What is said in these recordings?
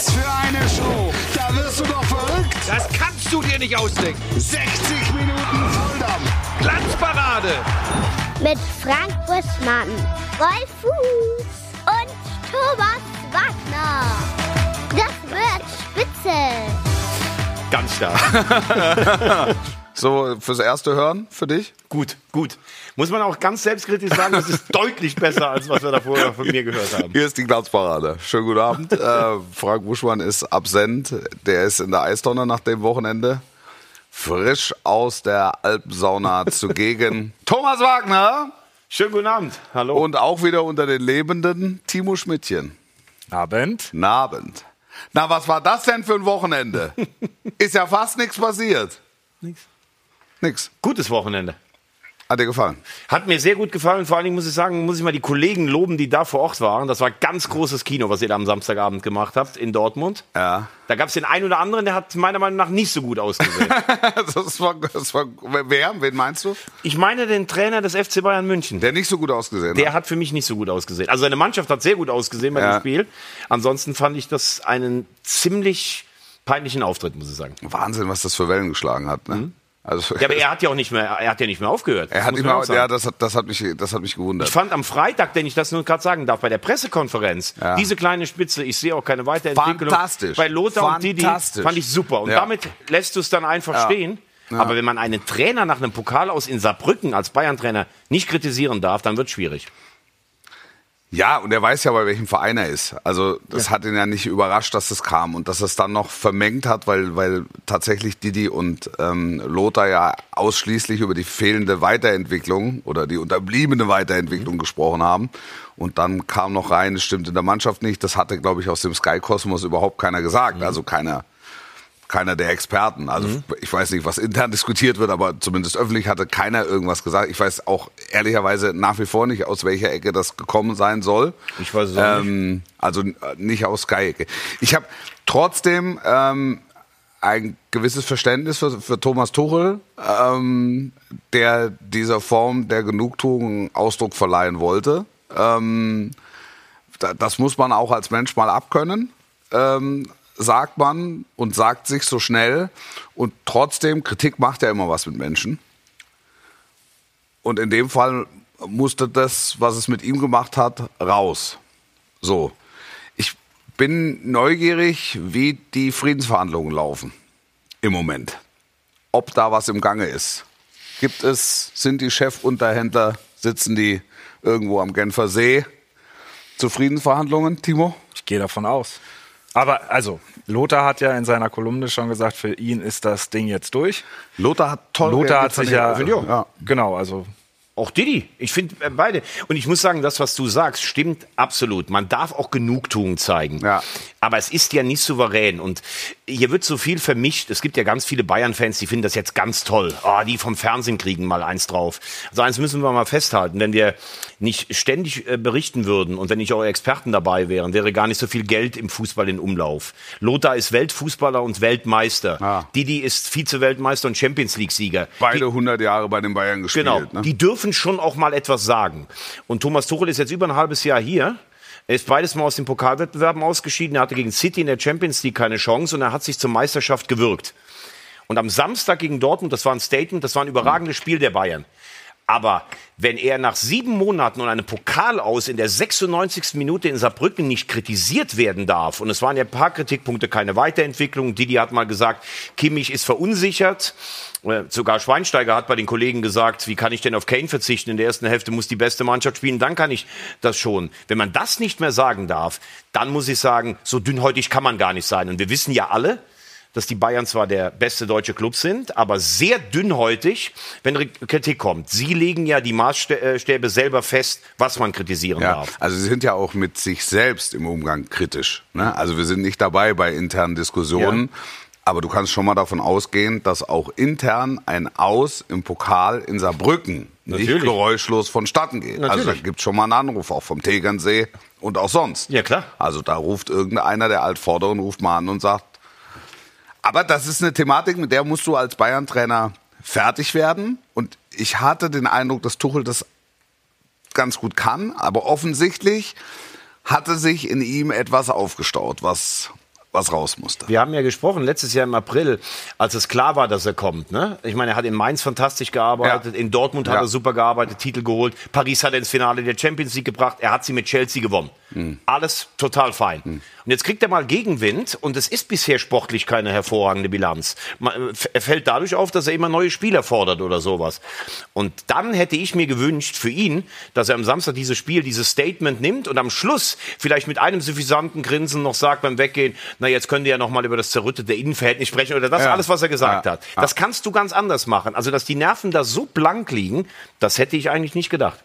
Was für eine Show! Da wirst du doch verrückt! Das kannst du dir nicht ausdenken. 60 Minuten Volldampf! Glanzparade. Mit Frank Buschmann, Wolf Fuß und Thomas Wagner. Das wird spitze. Ganz stark. So, fürs erste Hören für dich? gut, gut. Muss man auch ganz selbstkritisch sagen, das ist deutlich besser, als was wir da vorher von mir gehört haben. Hier ist die Glanzparade. Schönen guten Abend. äh, Frank Buschmann ist absent. Der ist in der Eistonne nach dem Wochenende. Frisch aus der Alpensauna zugegen. Thomas Wagner Schönen guten Abend. Hallo. und auch wieder unter den Lebenden Timo Schmidtchen. Abend. Abend. Na, was war das denn für ein Wochenende? ist ja fast nichts passiert. Nix. Nix. Gutes Wochenende. Hat dir gefallen? Hat mir sehr gut gefallen. Vor allen Dingen muss ich sagen, muss ich mal die Kollegen loben, die da vor Ort waren. Das war ganz großes Kino, was ihr da am Samstagabend gemacht habt in Dortmund. Ja. Da gab es den einen oder anderen, der hat meiner Meinung nach nicht so gut ausgesehen. das war, das war, wer? Wen meinst du? ich meine den Trainer des FC Bayern München. Der nicht so gut ausgesehen Der hat. hat für mich nicht so gut ausgesehen. Also seine Mannschaft hat sehr gut ausgesehen bei Ja. dem Spiel. Ansonsten fand ich das einen ziemlich peinlichen Auftritt, muss ich sagen. Wahnsinn, was das für Wellen geschlagen hat. Ne? Also. Ja, aber er hat ja auch nicht mehr, er hat ja nicht mehr aufgehört. er Das hat sagen. ja, das hat, das hat mich, das hat mich gewundert. Ich fand am Freitag, wenn ich das nur gerade sagen darf, bei der Pressekonferenz, Ja. diese kleine Spitze, ich sehe auch keine Weiterentwicklung. Fantastisch. Bei Lothar und Didi fand ich super. Und Ja. damit lässt du es dann einfach stehen. Aber wenn man einen Trainer nach einem Pokal aus in Saarbrücken als Bayern-Trainer nicht kritisieren darf, dann wird es schwierig. Ja, und er weiß ja, bei welchem Verein er ist. Also das hat ihn ja nicht überrascht, dass es kam und dass es dann noch vermengt hat, weil, weil tatsächlich Didi und ähm, Lothar ja ausschließlich über die fehlende Weiterentwicklung oder die unterbliebene Weiterentwicklung gesprochen haben. Und dann kam noch rein, es stimmt in der Mannschaft nicht. Das hatte, glaube ich, aus dem Sky-Kosmos überhaupt keiner gesagt. Also keiner, keiner der Experten. Also ich weiß nicht, was intern diskutiert wird, aber zumindest öffentlich hatte keiner irgendwas gesagt. Ich weiß auch ehrlicherweise nach wie vor nicht, aus welcher Ecke das gekommen sein soll. Ich weiß es auch nicht. ähm, Also äh, nicht aus Sky-Ecke. Ich habe trotzdem ähm, ein gewisses Verständnis für, für Thomas Tuchel, ähm, der dieser Form der Genugtuung Ausdruck verleihen wollte. Ähm, da, das muss man auch als Mensch mal abkönnen, ähm, sagt man und sagt sich so schnell. Und trotzdem, Kritik macht ja immer was mit Menschen. Und in dem Fall musste das, was es mit ihm gemacht hat, raus. So. Ich bin neugierig, wie die Friedensverhandlungen laufen. Im Moment. Ob da was im Gange ist. Gibt es, sind die Chefunterhändler, sitzen die irgendwo am Genfer See zu Friedensverhandlungen, Timo? Ich gehe davon aus. Aber also, Lothar hat ja in seiner Kolumne schon gesagt, für ihn ist das Ding jetzt durch. Lothar hat toll Lothar hat sich ja, ja. genau, also Auch Didi. Ich finde äh, beide. Und ich muss sagen, das, was du sagst, stimmt absolut. Man darf auch Genugtuung zeigen. Ja. Aber es ist ja nicht souverän. Und hier wird so viel vermischt. Es gibt ja ganz viele Bayern-Fans, die finden das jetzt ganz toll. Oh, die vom Fernsehen kriegen mal eins drauf. Also eins müssen wir mal festhalten. Wenn wir nicht ständig äh, berichten würden und wenn nicht eure Experten dabei wären, wäre gar nicht so viel Geld im Fußball in Umlauf. Lothar ist Weltfußballer und Weltmeister. Ah. Didi ist Vize-Weltmeister und Champions League-Sieger. Beide 100 Jahre bei den Bayern gespielt. Genau, Ne? die dürfen schon auch mal etwas sagen. Und Thomas Tuchel ist jetzt über ein halbes Jahr hier. Er ist beides mal aus den Pokalwettbewerben ausgeschieden. Er hatte gegen City in der Champions League keine Chance und er hat sich zur Meisterschaft gewirkt. Und am Samstag gegen Dortmund, das war ein Statement, das war ein überragendes Spiel der Bayern. Aber wenn er nach sieben Monaten und einem Pokal aus in der 96. Minute in Saarbrücken nicht kritisiert werden darf, und es waren ja ein paar Kritikpunkte, keine Weiterentwicklung, Didi hat mal gesagt, Kimmich ist verunsichert, sogar Schweinsteiger hat bei den Kollegen gesagt, wie kann ich denn auf Kane verzichten? In der ersten Hälfte muss die beste Mannschaft spielen, dann kann ich das schon. Wenn man das nicht mehr sagen darf, dann muss ich sagen, so dünnhäutig kann man gar nicht sein. Und wir wissen ja alle, dass die Bayern zwar der beste deutsche Club sind, aber sehr dünnhäutig, wenn Kritik kommt. Sie legen ja die Maßstäbe selber fest, was man kritisieren Ja, darf. also sie sind ja auch mit sich selbst im Umgang kritisch. Ne? Also wir sind nicht dabei bei internen Diskussionen. Aber du kannst schon mal davon ausgehen, dass auch intern ein Aus im Pokal in Saarbrücken nicht Natürlich. geräuschlos vonstatten geht. Also da Natürlich. gibt schon mal einen Anruf, auch vom Tegernsee und auch sonst. Ja, klar. Also da ruft irgendeiner der Altvorderen, ruft mal an und sagt, aber das ist eine Thematik, mit der musst du als Bayern-Trainer fertig werden. Und ich hatte den Eindruck, dass Tuchel das ganz gut kann, aber offensichtlich hatte sich in ihm etwas aufgestaut, was was raus musste. Wir haben ja gesprochen letztes Jahr im April, als es klar war, dass er kommt. Ne? Ich meine, er hat in Mainz fantastisch gearbeitet, Ja. in Dortmund hat Ja. er super gearbeitet, Titel geholt, Paris hat er ins Finale der Champions League gebracht, er hat sie mit Chelsea gewonnen. Hm. Alles total fein. Und jetzt kriegt er mal Gegenwind und es ist bisher sportlich keine hervorragende Bilanz. Er fällt dadurch auf, dass er immer neue Spieler fordert oder sowas. Und dann hätte ich mir gewünscht für ihn, dass er am Samstag dieses Spiel, dieses Statement nimmt und am Schluss vielleicht mit einem suffisanten Grinsen noch sagt beim Weggehen, na jetzt könnt ihr ja noch mal über das zerrüttete Innenverhältnis sprechen oder das Ja. alles, was er gesagt Ja. hat. Das kannst du ganz anders machen. Also, dass die Nerven da so blank liegen, das hätte ich eigentlich nicht gedacht.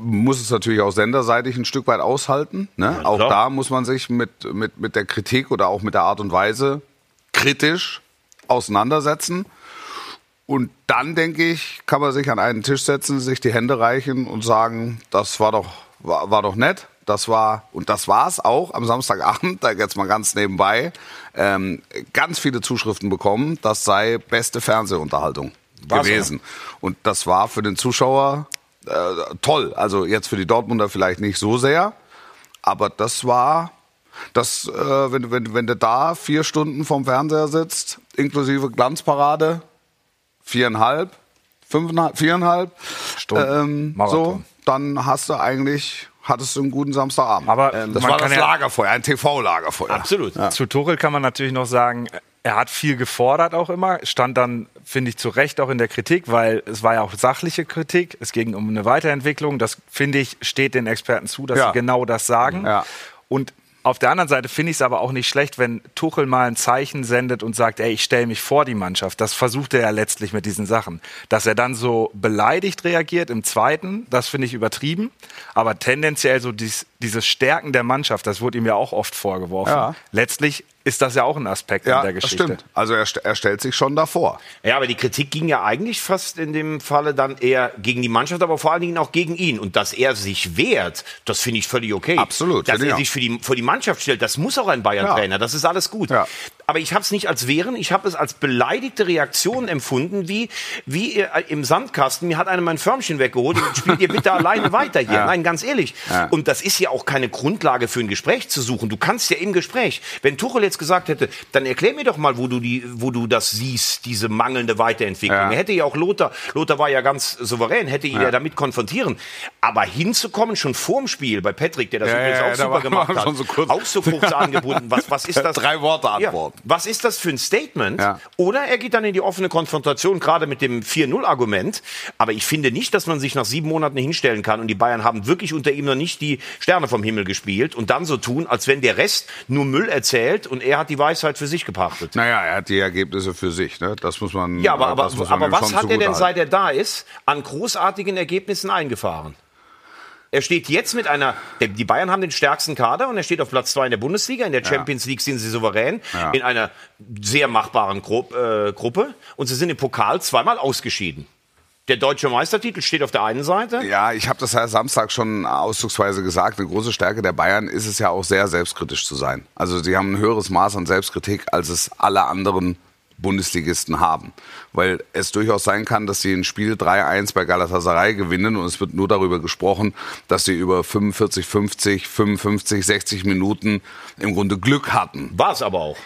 muss es natürlich auch senderseitig ein Stück weit aushalten. Ne? auch klar. da muss man sich mit, mit, mit der Kritik oder auch mit der Art und Weise kritisch auseinandersetzen. Und dann, denke ich, kann man sich an einen Tisch setzen, sich die Hände reichen und sagen, das war doch, war, war doch nett. Das war, und das war's auch am Samstagabend, da jetzt mal ganz nebenbei, ähm, ganz viele Zuschriften bekommen, das sei beste Fernsehunterhaltung War's gewesen. Und das war für den Zuschauer äh, toll. Also jetzt für die Dortmunder vielleicht nicht so sehr, aber das war, das, äh, wenn, wenn, wenn du da vier Stunden vom Fernseher sitzt, inklusive Glanzparade, viereinhalb, fünfeinhalb, viereinhalb Stunden. ähm, so, dann hast du eigentlich, hattest du einen guten Samstagabend. Aber das man war das ja- Lagerfeuer, ein TV-Lagerfeuer. Absolut. Zu Tuchel kann man natürlich noch sagen, er hat viel gefordert auch immer, stand dann, finde ich, zu Recht auch in der Kritik, weil es war ja auch sachliche Kritik. Es ging um eine Weiterentwicklung. Das, finde ich, steht den Experten zu, dass Ja. sie genau das sagen. Ja. Und auf der anderen Seite finde ich es aber auch nicht schlecht, wenn Tuchel mal ein Zeichen sendet und sagt, ey, ich stelle mich vor die Mannschaft. Das versucht er ja letztlich mit diesen Sachen. Dass er dann so beleidigt reagiert im zweiten, das finde ich übertrieben. Aber tendenziell so dies, dieses Stärken der Mannschaft, das wurde ihm ja auch oft vorgeworfen. Ja. Letztlich ist das ja auch ein Aspekt Ja, in der das Geschichte. stimmt. Also er, st- er stellt sich schon davor. Ja, aber die Kritik ging ja eigentlich fast in dem Falle dann eher gegen die Mannschaft, aber vor allen Dingen auch gegen ihn. Und dass er sich wehrt, das finde ich völlig okay. Absolut, Dass er sich für die, vor die Mannschaft stellt, das muss auch ein Bayern-Trainer. Ja. Das ist alles gut. Ja. Aber ich habe es nicht als Wehren, ich habe es als beleidigte Reaktion empfunden, wie, wie äh, im Sandkasten. Mir hat einer mein Förmchen weggeholt und spielt ihr bitte alleine weiter hier. Ja. Nein, ganz ehrlich. Ja. Und das ist ja auch keine Grundlage für ein Gespräch zu suchen. Du kannst ja im Gespräch, wenn Tuchel jetzt gesagt hätte, dann erklär mir doch mal, wo du, die, wo du das siehst, diese mangelnde Weiterentwicklung. Ja. Er hätte ja auch Lothar, Lothar war ja ganz souverän, hätte ihn ja, damit konfrontieren. Aber hinzukommen, schon vorm Spiel, bei Patrick, der das übrigens auch super gemacht hat, so auch so kurz angebunden. Was, was ist das? Drei Worte Ja, antworten. was ist das für ein Statement? Ja. Oder er geht dann in die offene Konfrontation, gerade mit dem 4-0-Argument. Aber ich finde nicht, dass man sich nach sieben Monaten hinstellen kann und die Bayern haben wirklich unter ihm noch nicht die Sterne vom Himmel gespielt und dann so tun, als wenn der Rest nur Müll erzählt und er hat die Weisheit für sich gepachtet. Naja, er hat die Ergebnisse für sich. Ne? Das muss man. Ja, aber, aber, aber was hat er denn, zugutehalten. seit er da ist, an großartigen Ergebnissen eingefahren? Er steht jetzt mit einer, die Bayern haben den stärksten Kader und er steht auf Platz zwei in der Bundesliga. In der Champions League sind sie souverän, in einer sehr machbaren Gru äh, Gruppe und sie sind im Pokal zweimal ausgeschieden. Der deutsche Meistertitel steht auf der einen Seite. Ja, ich habe das ja Samstag schon ausdrucksweise gesagt. Eine große Stärke der Bayern ist es ja auch sehr selbstkritisch zu sein. Also sie haben ein höheres Maß an Selbstkritik, als es alle anderen Bundesligisten haben. Weil es durchaus sein kann, dass sie ein Spiel 3-1 bei Galatasaray gewinnen und es wird nur darüber gesprochen, dass sie über 45, 50, 55, 60 Minuten im Grunde Glück hatten. War es aber auch.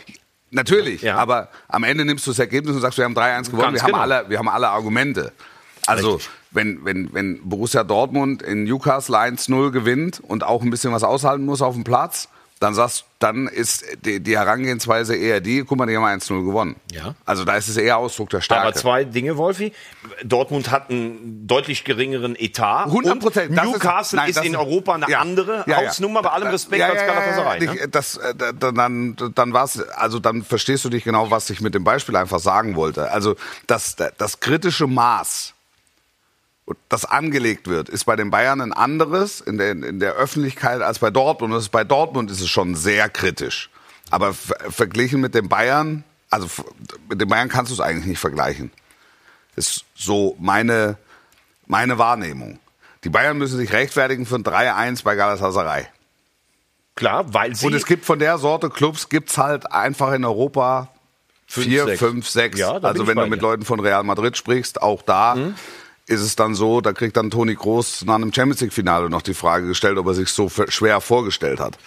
Natürlich, Ja. aber am Ende nimmst du das Ergebnis und sagst, wir haben 3-1 gewonnen, wir, genau. haben alle, wir haben alle Argumente. Also, Richtig. wenn, wenn, wenn Borussia Dortmund in Newcastle 1-0 gewinnt und auch ein bisschen was aushalten muss auf dem Platz, dann sagst dann ist die, die Herangehensweise eher die, guck mal, die haben 1-0 gewonnen. Ja. Also da ist es eher Ausdruck der Stärke. Aber zwei Dinge, Wolfi. Dortmund hat einen deutlich geringeren Etat. 100 Prozent. Newcastle nein, ist, in Europa eine ja, andere ja. Hausnummer, bei allem Respekt Ja, als Galatasaray. ja, ne? Das, äh, da- dann, dann war's, also dann verstehst du dich genau, was ich mit dem Beispiel einfach sagen wollte. Also das, das kritische Maß, das angelegt wird, ist bei den Bayern ein anderes in der, in der Öffentlichkeit als bei Dortmund. Und bei Dortmund ist es schon sehr kritisch. Aber ver verglichen mit den Bayern, also mit den Bayern kannst du es eigentlich nicht vergleichen. Ist so meine, meine Wahrnehmung. Die Bayern müssen sich rechtfertigen für ein 3-1 bei Galatasaray. Klar, weil sie Und es gibt von der Sorte Clubs gibt's halt einfach in Europa Fünf, vier, sechs. fünf, sechs. Ja, da bin also ich wenn du mit. Mhm. Leuten von Real Madrid sprichst, auch da ist es dann so, da kriegt dann Toni Groß nach einem Champions League Finale noch die Frage gestellt, ob er sich so schwer vorgestellt hat.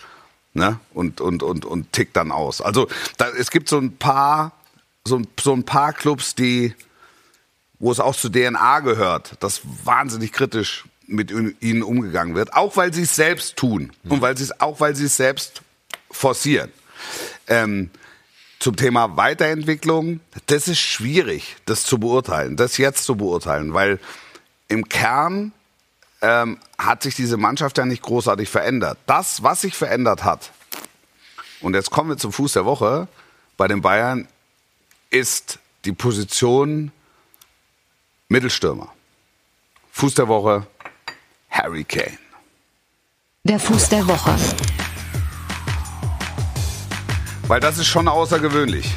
ne? und, und, und, und tickt dann aus. Also da, es gibt so ein paar, so so ein paar Clubs, die, wo es auch zu DNA gehört, dass wahnsinnig kritisch mit ihnen umgegangen wird, auch weil sie es selbst tun und weil sie es auch weil sie es selbst forcieren. Ähm, zum Thema Weiterentwicklung, das ist schwierig, das zu beurteilen, das jetzt zu beurteilen, weil im Kern ähm, hat sich diese Mannschaft ja nicht großartig verändert. Das, was sich verändert hat, und jetzt kommen wir zum Fuß der Woche bei den Bayern, ist die Position Mittelstürmer. Fuß der Woche, Harry Kane. Der Fuß der Woche. Weil das ist schon außergewöhnlich.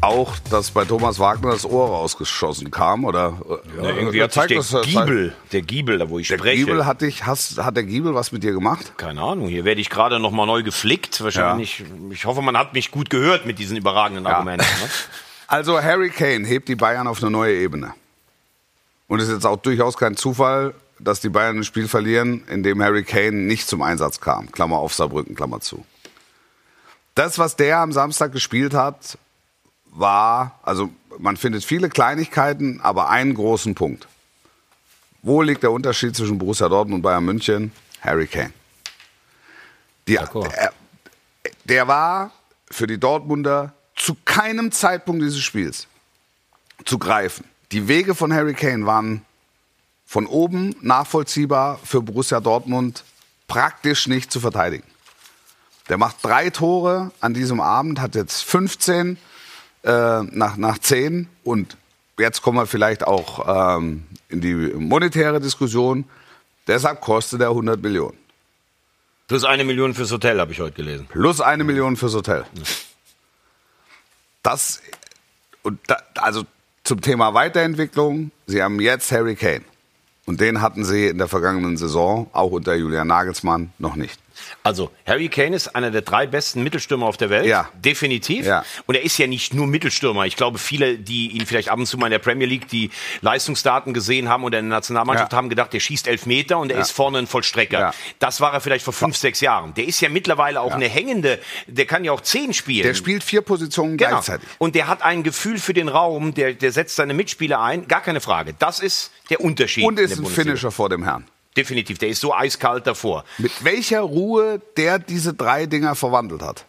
Auch, dass bei Thomas Wagner das Ohr rausgeschossen kam, oder? Ja, irgendwie hat sich der Giebel, der Giebel, da wo ich der spreche. Giebel hat dich, hast, hat der Giebel was mit dir gemacht? Keine Ahnung, hier werde ich gerade noch mal neu geflickt. Wahrscheinlich, ja. ich hoffe, man hat mich gut gehört mit diesen überragenden Argumenten. Ne? Also Harry Kane hebt die Bayern auf eine neue Ebene. Und es ist jetzt auch durchaus kein Zufall, dass die Bayern ein Spiel verlieren, in dem Harry Kane nicht zum Einsatz kam. Klammer auf Saarbrücken, Klammer zu. Das, was der am Samstag gespielt hat, war, also man findet viele Kleinigkeiten, aber einen großen Punkt. Wo liegt der Unterschied zwischen Borussia Dortmund und Bayern München? Harry Kane. Die, der, der war für die Dortmunder zu keinem Zeitpunkt dieses Spiels zu greifen. Die Wege von Harry Kane waren von oben nachvollziehbar für Borussia Dortmund praktisch nicht zu verteidigen. Der macht drei Tore an diesem Abend, hat jetzt 15 äh, nach, nach 10 und jetzt kommen wir vielleicht auch ähm, in die monetäre Diskussion. Deshalb kostet er 100 Millionen. Plus eine Million fürs Hotel, habe ich heute gelesen. Plus eine Million fürs Hotel. Das, und da, also zum Thema Weiterentwicklung, Sie haben jetzt Harry Kane. Und den hatten Sie in der vergangenen Saison, auch unter Julian Nagelsmann, noch nicht. Also, Harry Kane ist einer der drei besten Mittelstürmer auf der Welt. Ja. Definitiv. Ja. Und er ist ja nicht nur Mittelstürmer. Ich glaube, viele, die ihn vielleicht ab und zu mal in der Premier League die Leistungsdaten gesehen haben oder in der Nationalmannschaft Ja. haben gedacht, der schießt elf Meter und er ist vorne ein Vollstrecker. Ja. Das war er vielleicht vor fünf, sechs Jahren. Der ist ja mittlerweile auch eine hängende, der kann ja auch zehn spielen. Der spielt vier Positionen Genau. gleichzeitig. Und der hat ein Gefühl für den Raum, der, der setzt seine Mitspieler ein. Gar keine Frage. Das ist der Unterschied. Und ist ein. Finisher vor dem Herrn. Definitiv. Der ist so eiskalt davor. Mit welcher Ruhe der diese drei Dinger verwandelt hat.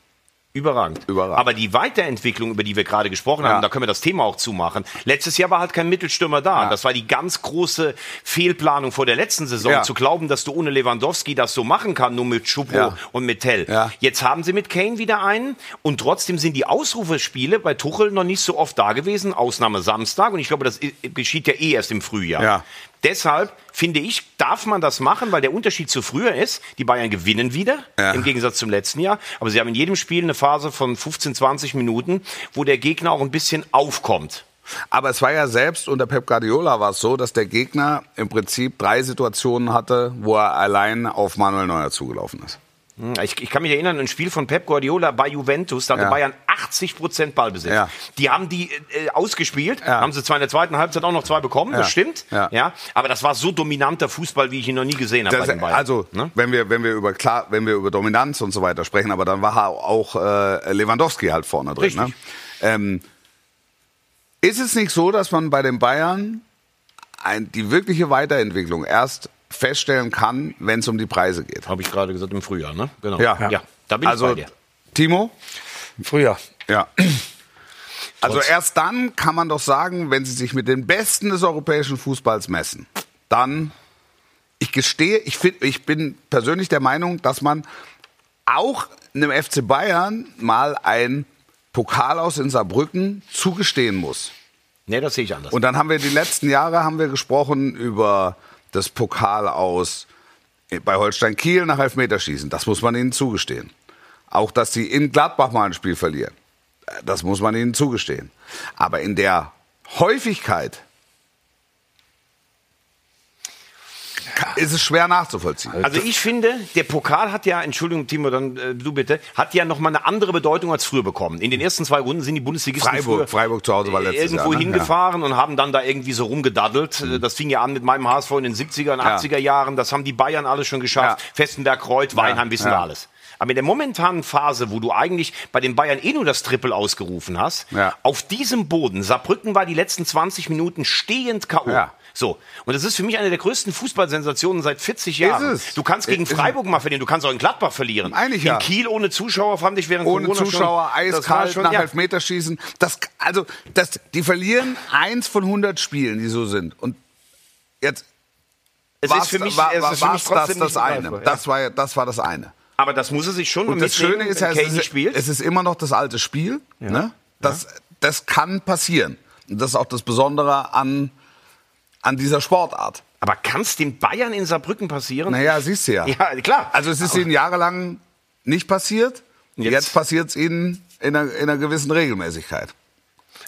Überragend. Überragend. Aber die Weiterentwicklung, über die wir gerade gesprochen Ja. haben, da können wir das Thema auch zumachen. Letztes Jahr war halt kein Mittelstürmer da. Ja. Das war die ganz große Fehlplanung vor der letzten Saison, Ja. zu glauben, dass du ohne Lewandowski das so machen kann, nur mit Schupo Ja. und mit Tell. Ja. Jetzt haben sie mit Kane wieder einen und trotzdem sind die Ausrufespiele bei Tuchel noch nicht so oft da gewesen, Ausnahme Samstag und ich glaube, das geschieht ja eh erst im Frühjahr. Deshalb finde ich, darf man das machen, weil der Unterschied zu früher ist, die Bayern gewinnen wieder, Ja. im Gegensatz zum letzten Jahr. Aber sie haben in jedem Spiel eine Phase von 15, 20 Minuten, wo der Gegner auch ein bisschen aufkommt. Aber es war ja selbst unter Pep Guardiola war es so, dass der Gegner im Prinzip drei Situationen hatte, wo er allein auf Manuel Neuer zugelaufen ist. Hm, Ich, ich kann mich erinnern, ein Spiel von Pep Guardiola bei Juventus, da hatte Ja. Bayern 80 Prozent Ballbesitz. Ja. Die haben die äh, ausgespielt, Ja. haben sie zwar in der zweiten Halbzeit auch noch zwei bekommen, das stimmt. Ja. aber das war so dominanter Fußball, wie ich ihn noch nie gesehen habe bei den Bayern. also, Ne? wenn wir, wenn wir über klar, wenn wir über Dominanz und so weiter sprechen, aber dann war auch äh, Lewandowski halt vorne drin. Richtig. Ne? Ähm, ist es nicht so, dass man bei den Bayern ein, die wirkliche Weiterentwicklung erst feststellen kann, wenn es um die Preise geht? Habe ich gerade gesagt im Frühjahr, ne? Genau. Ja. ja da bin also, ich bei dir. Timo? Früher. Ja. Also erst dann kann man doch sagen, wenn sie sich mit den Besten des europäischen Fußballs messen, dann, ich gestehe, ich, find, ich bin persönlich der Meinung, dass man auch einem FC Bayern mal ein Pokal aus in Saarbrücken zugestehen muss. Nee, das sehe ich anders. Und dann haben wir die letzten Jahre haben wir gesprochen über das Pokal aus bei Holstein Kiel nach Elfmeterschießen. Das muss man ihnen zugestehen. Auch, dass sie in Gladbach mal ein Spiel verlieren. Das muss man ihnen zugestehen. Aber in der Häufigkeit ist es schwer nachzuvollziehen. Also ich finde, der Pokal hat ja, Entschuldigung Timo, dann äh, du bitte, hat ja nochmal eine andere Bedeutung als früher bekommen. In den ersten zwei Runden sind die Bundesligisten Freiburg- früher Freiburg zu Hause war letztes irgendwo Jahr, ne? hingefahren und haben dann da irgendwie so rumgedaddelt. Mhm. Das fing ja an mit meinem HSV in den 70er und 80er Jahren. Das haben die Bayern alles schon geschafft. Ja. Festenberg, Kreuth, Weinheim, wissen ja. wir alles. Aber in der momentanen Phase, wo du eigentlich bei den Bayern eh nur das Triple ausgerufen hast, Ja. auf diesem Boden, Saarbrücken war die letzten 20 Minuten stehend K.O. Ja. So. Und das ist für mich eine der größten Fußballsensationen seit 40 Jahren. Du kannst gegen. Freiburg mal verlieren, du kannst auch in Gladbach verlieren. Eigentlich in ja. Kiel ohne Zuschauer fand ich während Ohne Corona Zuschauer, schon, das eiskalt, schon, nach ja. Elfmeterschießen. Das, also, das, die verlieren eins von 100 Spielen, die so sind. Und jetzt Es war's- ist für mich, war, es ist für mich das, trotzdem das nicht eine. ja. Das war, ja- das war das eine. Aber das muss er sich schon Und das Schöne ist ja, es ist, es ist immer noch das alte Spiel. Ne? Das, das kann passieren. Und das ist auch das Besondere an, an dieser Sportart. Aber kann es den Bayern in Saarbrücken passieren? Naja, siehst du ja. Ja, klar. Also es ist ihnen jahrelang nicht passiert. Jetzt- Jetzt, passiert es ihnen in einer, in einer gewissen Regelmäßigkeit.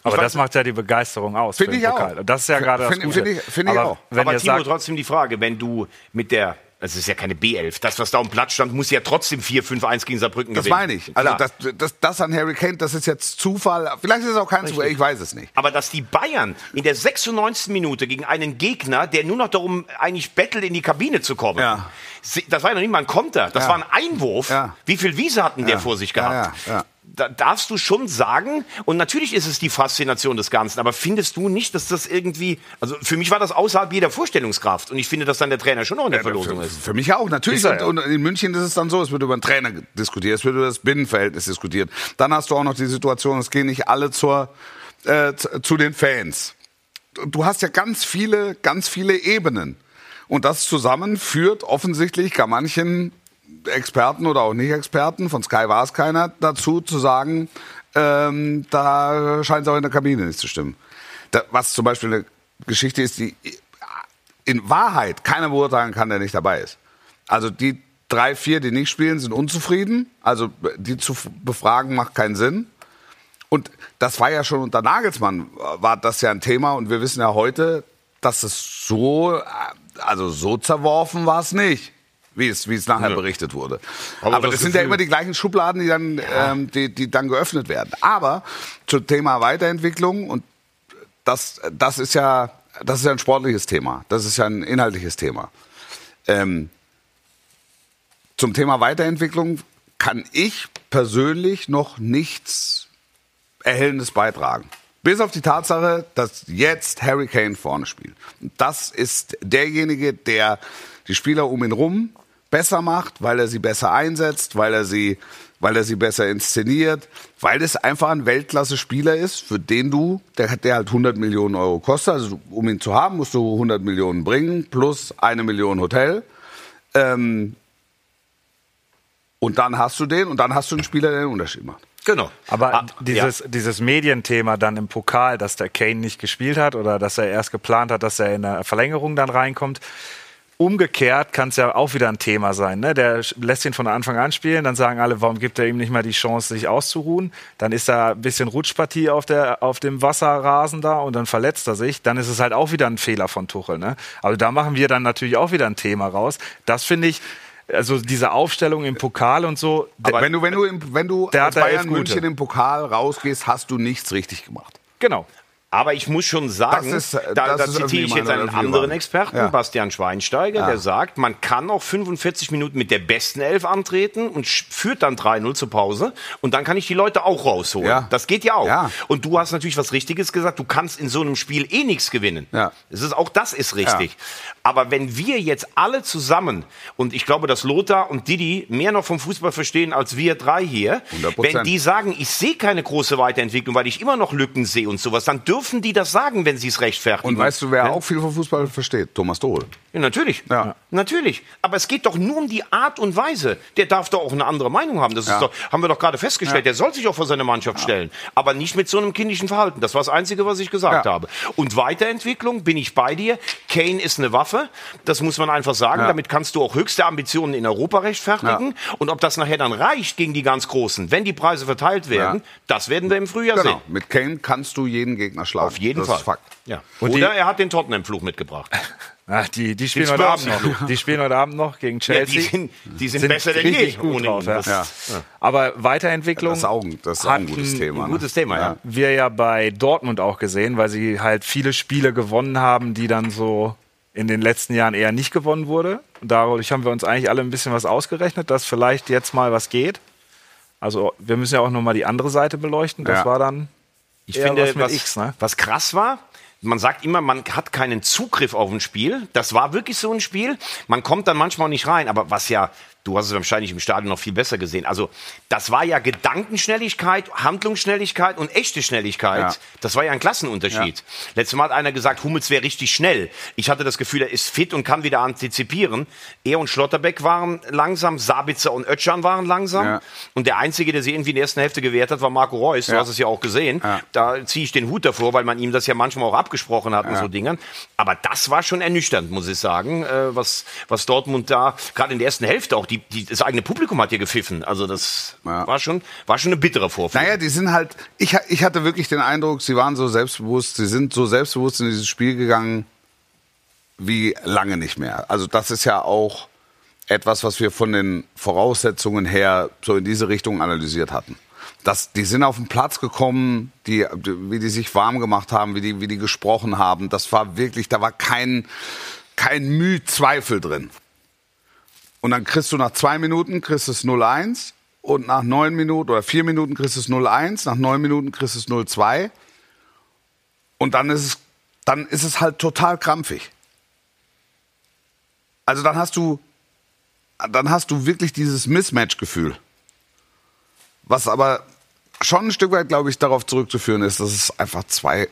Aber das macht ja die Begeisterung aus. Find für den ich auch. Pokal. Und das ist ja gerade das Gute. find ich- find ich Aber auch. Wenn Aber Timo, sagt, trotzdem die Frage, wenn du mit der, das ist ja keine B11, das, was da am Platz stand, muss ja trotzdem 4-5-1 gegen Saarbrücken Das gewinnen. meine ich. Also das, das, das an Harry Kane, das ist jetzt Zufall. Vielleicht ist es auch kein Zufall, ich weiß es nicht. Aber dass die Bayern in der 96. Minute gegen einen Gegner, der nur noch darum eigentlich bettelt, in die Kabine zu kommen, Ja. das war ja noch nicht mal ein Konter, das Ja. war ein Einwurf. Ja. Wie viel Wiese hatten der Ja. vor sich Ja, gehabt? Ja, ja. Da darfst du schon sagen, und natürlich ist es die Faszination des Ganzen, aber findest du nicht, dass das irgendwie, also für mich war das außerhalb jeder Vorstellungskraft und ich finde, dass dann der Trainer schon noch in der Verlosung für, ist. für mich auch, natürlich. Er, und, und in München ist es dann so, es wird über den Trainer diskutiert, es wird über das Binnenverhältnis diskutiert. Dann hast du auch noch die Situation, es gehen nicht alle zur, äh, zu den Fans. Du hast ja ganz viele, ganz viele Ebenen. Und das zusammen führt offensichtlich gar manchen Experten oder auch Nicht-Experten, von Sky war es keiner, dazu zu sagen, ähm, da scheint es auch in der Kabine nicht zu stimmen. Da, was zum Beispiel eine Geschichte ist, die in Wahrheit keiner beurteilen kann, der nicht dabei ist. Also die drei, vier, die nicht spielen, sind unzufrieden. Also die zu befragen macht keinen Sinn. Und das war ja schon unter Nagelsmann, war das ja ein Thema. Und wir wissen ja heute, dass es so, also so zerworfen war es nicht. Wie es, wie es nachher berichtet wurde. Aber Aber, das das, sind ja immer die gleichen Schubladen, die dann, ähm, die, die dann geöffnet werden. Aber zum Thema Weiterentwicklung und das, das ist ja, das ist ja ein sportliches Thema. Das ist ja ein inhaltliches Thema. Ähm, zum Thema Weiterentwicklung kann ich persönlich noch nichts Erhellendes beitragen. Bis auf die Tatsache, dass jetzt Harry Kane vorne spielt. Das ist derjenige, der die Spieler um ihn rum besser macht, weil er sie besser einsetzt, weil er sie, weil er sie besser inszeniert, weil es einfach ein Weltklasse-Spieler ist, für den du, der, hat- der halt 100 Millionen Euro kostet, also um ihn zu haben, musst du 100 Millionen bringen, plus eine Million Hotel. Ähm, und dann hast du den und dann hast du einen Spieler, der den Unterschied macht. Genau. Aber Ah, dieses, dieses Medienthema dann im Pokal, dass der Kane nicht gespielt hat oder dass er erst geplant hat, dass er in der Verlängerung dann reinkommt. Umgekehrt kann es ja auch wieder ein Thema sein. Ne? Der lässt ihn von Anfang an spielen, dann sagen alle, warum gibt er ihm nicht mal die Chance, sich auszuruhen? Dann ist da ein bisschen Rutschpartie auf, der, auf dem Wasserrasen da und dann verletzt er sich. Dann ist es halt auch wieder ein Fehler von Tuchel. Ne? Also da machen wir dann natürlich auch wieder ein Thema raus. Das finde ich, also diese Aufstellung im Pokal und so. Aber wenn du, wenn du, wenn du Der als Bayern. München im Pokal rausgehst, hast du nichts richtig gemacht. genau. Aber ich muss schon sagen, Das ist, äh, da, das da zitiere ich jetzt einen anderen. Experten, Ja. Bastian Schweinsteiger, der sagt, man kann auch 45 Minuten mit der besten Elf antreten und führt dann 3-0 zur Pause und dann kann ich die Leute auch rausholen. Ja. Das geht ja auch. Ja. Und du hast natürlich was Richtiges gesagt, du kannst in so einem Spiel eh nichts gewinnen. Ja. Das ist, auch das ist richtig. Aber wenn wir jetzt alle zusammen, und ich glaube, dass Lothar und Didi mehr noch vom Fußball verstehen als wir drei hier, 100%. wenn die sagen, ich sehe keine große Weiterentwicklung, weil ich immer noch Lücken sehe und sowas, dann dürfen die das sagen, wenn sie es rechtfertigen. Und weißt du, wer Ja? auch viel vom Fußball versteht? Thomas Dohl. Ja, natürlich. Ja. Natürlich. Aber es geht doch nur um die Art und Weise. Der darf doch auch eine andere Meinung haben. Das Ja. doch, haben wir doch gerade festgestellt. Der soll sich auch vor seine Mannschaft stellen. Aber nicht mit so einem kindischen Verhalten. Das war das Einzige, was ich gesagt habe. Und Weiterentwicklung bin ich bei dir. Kane ist eine Waffe. Das muss man einfach sagen. Damit kannst du auch höchste Ambitionen in Europa rechtfertigen. Und ob das nachher dann reicht gegen die ganz Großen, wenn die Preise verteilt werden, das werden wir im Frühjahr Genau. sehen. Mit Kane kannst du jeden Gegner schlagen. Auf jeden das Fall. Ist Fakt. Ja. Und Oder er hat den Tottenham-Fluch mitgebracht. Ach, die, die spielen heute Abend noch. Die spielen heute Abend noch gegen Ja, Chelsea. die sind, die sind, besser denn je. gut drauf, ja. Ja. Aber Weiterentwicklung Das ist auch, ein- das ist auch ein gutes Thema. Ein Ne? gutes Thema, ja. wir ja bei Dortmund auch gesehen, weil sie halt viele Spiele gewonnen haben, die dann so in den letzten Jahren eher nicht gewonnen wurde. Und dadurch haben wir uns eigentlich alle ein bisschen was ausgerechnet, dass vielleicht jetzt mal was geht. Also wir müssen ja auch noch mal die andere Seite beleuchten. Das Ja. war dann Ich finde, was mit was, X, ne? was krass war, man sagt immer, man hat keinen Zugriff auf ein Spiel. Das war wirklich so ein Spiel. Man kommt dann manchmal auch nicht rein. Aber was ja, du hast es wahrscheinlich im Stadion noch viel besser gesehen. Also, das war ja Gedankenschnelligkeit, Handlungsschnelligkeit und echte Schnelligkeit. Ja. Das war ja ein Klassenunterschied. Letztes Mal hat einer gesagt, Hummels wäre richtig schnell. Ich hatte das Gefühl, er ist fit und kann wieder antizipieren. Er und Schlotterbeck waren langsam, Sabitzer und Ötschan waren langsam. Ja. Und der Einzige, der sie irgendwie in der ersten Hälfte gewehrt hat, war Marco Reus. Du Ja. hast es ja auch gesehen. Ja. Da ziehe ich den Hut davor, weil man ihm das ja manchmal auch abgesprochen hat und so Dingern. Aber das war schon ernüchternd, muss ich sagen, äh, was, was Dortmund da, gerade in der ersten Hälfte auch, die, die, das eigene Publikum hat hier gepfiffen. Also das Ja. war, schon, war schon eine bittere Vorführung. Naja, die sind halt, ich, ich hatte wirklich den Eindruck, sie waren so selbstbewusst, sie sind so selbstbewusst in dieses Spiel gegangen wie lange nicht mehr. Also das ist ja auch etwas, was wir von den Voraussetzungen her so in diese Richtung analysiert hatten. Das, die sind auf den Platz gekommen, die, wie die sich warm gemacht haben, wie die, wie die gesprochen haben. Das war wirklich, da war kein, kein Mühe Zweifel drin. Und dann kriegst du nach zwei Minuten kriegst es 0-1 und nach neun Minuten oder vier Minuten kriegst es 0-1, nach neun Minuten kriegst es 0-2 und dann ist es, dann ist es halt total krampfig. Also dann hast du, dann hast du wirklich dieses Mismatch-Gefühl. Was aber schon ein Stück weit, glaube ich, darauf zurückzuführen ist, dass es einfach zwei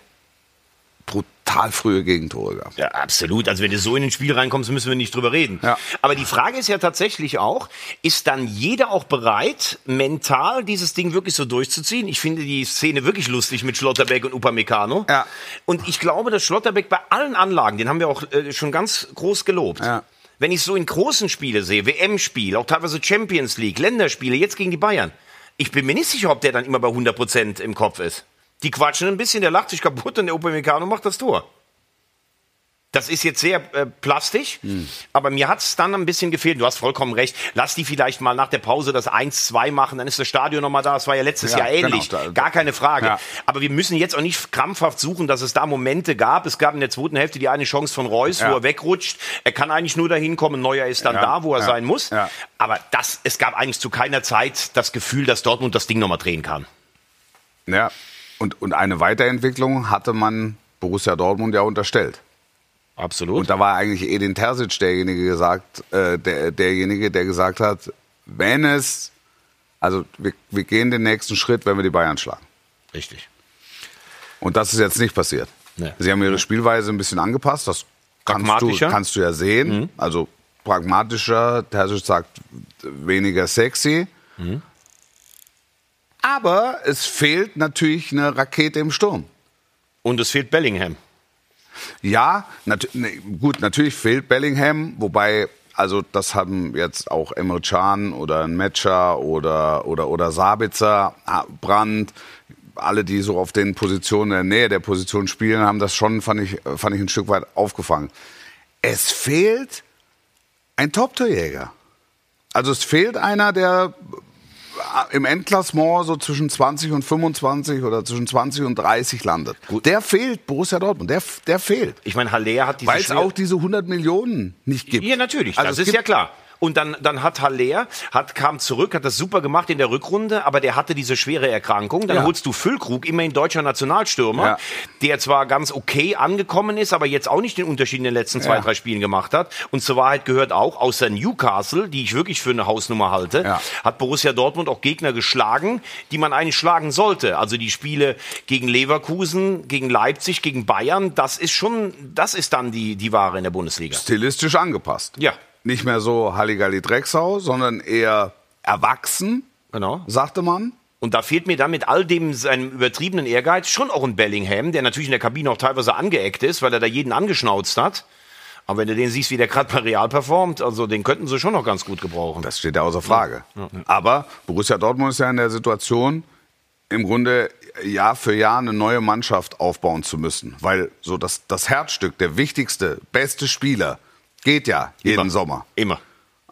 brutal frühe Gegentore gab. Ja, absolut. Also wenn du so in ein Spiel reinkommst, müssen wir nicht drüber reden. Ja. Aber die Frage ist ja tatsächlich auch, ist dann jeder auch bereit, mental dieses Ding wirklich so durchzuziehen? Ich finde die Szene wirklich lustig mit Schlotterbeck und Upamecano. Ja. Und ich glaube, dass Schlotterbeck bei allen Anlagen, den haben wir auch äh, schon ganz groß gelobt. Ja. Wenn ich so in großen Spiele sehe, WM-Spiel, auch teilweise Champions League, Länderspiele, jetzt gegen die Bayern, ich bin mir nicht sicher, ob der dann immer bei 100 Prozent im Kopf ist. Die quatschen ein bisschen, der lacht sich kaputt und der Upamecano macht das Tor. Das ist jetzt sehr äh, plastisch, Hm. aber mir hat's dann ein bisschen gefehlt. Du hast vollkommen recht. Lass die vielleicht mal nach der Pause das 1-2 machen, dann ist das Stadion nochmal da. Das war ja letztes Ja, Jahr ähnlich. genau, Gar keine Frage. Ja. Aber wir müssen jetzt auch nicht krampfhaft suchen, dass es da Momente gab. Es gab in der zweiten Hälfte die eine Chance von Reus, Ja. wo er wegrutscht. Er kann eigentlich nur dahin kommen. Neuer ist dann da, wo er sein muss. Aber das, es gab eigentlich zu keiner Zeit das Gefühl, dass Dortmund das Ding nochmal drehen kann. Ja, und, und eine Weiterentwicklung hatte man Borussia Dortmund ja unterstellt. Absolut. Und da war eigentlich Edin Terzic derjenige gesagt, äh, der, derjenige, der gesagt hat, wenn es, also wir, wir gehen den nächsten Schritt, wenn wir die Bayern schlagen. Richtig. Und das ist jetzt nicht passiert. Nee. Sie haben ihre Spielweise ein bisschen angepasst, das kannst du, kannst du ja sehen. Also pragmatischer, Terzic sagt weniger sexy. Aber es fehlt natürlich eine Rakete im Sturm. Und es fehlt Bellingham. Ja, nat ne, gut, natürlich fehlt Bellingham, wobei, also das haben jetzt auch Emre Can oder ein Metscher oder, oder, oder Sabitzer, ah, Brandt, alle, die so auf den Positionen in der Nähe der Position spielen, haben das schon, fand ich, fand ich ein Stück weit aufgefangen. Es fehlt ein Top-Torjäger. Also es fehlt einer, der im Endklassement so zwischen 20 und 25 oder zwischen 20 und 30 landet. Der fehlt, Borussia Dortmund, der, der fehlt. Ich meine, Haller hat diese Weil es auch diese 100 Millionen nicht gibt. Ja, natürlich. Also das es ist gibt- ja klar. Und dann, dann hat Haller, hat, kam zurück, hat das super gemacht in der Rückrunde, aber der hatte diese schwere Erkrankung. Dann Ja. holst du Füllkrug, immerhin deutscher Nationalstürmer, Ja. der zwar ganz okay angekommen ist, aber jetzt auch nicht den Unterschied in den letzten zwei, Ja. drei Spielen gemacht hat. Und zur Wahrheit gehört auch, außer Newcastle, die ich wirklich für eine Hausnummer halte, hat Borussia Dortmund auch Gegner geschlagen, die man eigentlich schlagen sollte. Also die Spiele gegen Leverkusen, gegen Leipzig, gegen Bayern, das ist schon, das ist dann die, die Ware in der Bundesliga. Stilistisch angepasst. Ja. Nicht mehr so Halligalli Drecksau, sondern eher erwachsen, Genau. sagte man. Und da fehlt mir dann mit all dem seinem übertriebenen Ehrgeiz schon auch ein Bellingham, der natürlich in der Kabine auch teilweise angeeckt ist, weil er da jeden angeschnauzt hat. Aber wenn du den siehst, wie der gerade bei Real performt, also den könnten sie schon noch ganz gut gebrauchen. Das steht ja außer Frage. Aber Borussia Dortmund ist ja in der Situation, im Grunde Jahr für Jahr eine neue Mannschaft aufbauen zu müssen. Weil so das, das Herzstück, der wichtigste, beste Spieler, geht ja jeden Immer. Sommer. Immer.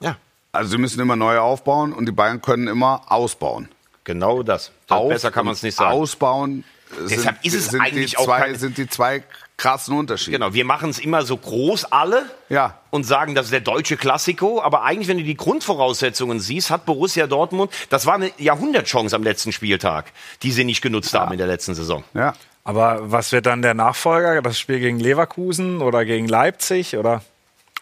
Ja, Also sie müssen immer neu aufbauen und die Bayern können immer ausbauen. genau das. das Auf- besser kann man es nicht sagen. Ausbauen Deshalb sind, ist es sind eigentlich die auch zwei, kein- sind die zwei krassen Unterschiede. Genau, wir machen es immer so groß alle Ja. und sagen, das ist der deutsche Klassiko. Aber eigentlich, wenn du die Grundvoraussetzungen siehst, hat Borussia Dortmund, das war eine Jahrhundertchance am letzten Spieltag, die sie nicht genutzt haben in der letzten Saison. Ja. Aber was wird dann der Nachfolger? Das Spiel gegen Leverkusen oder gegen Leipzig? Oder?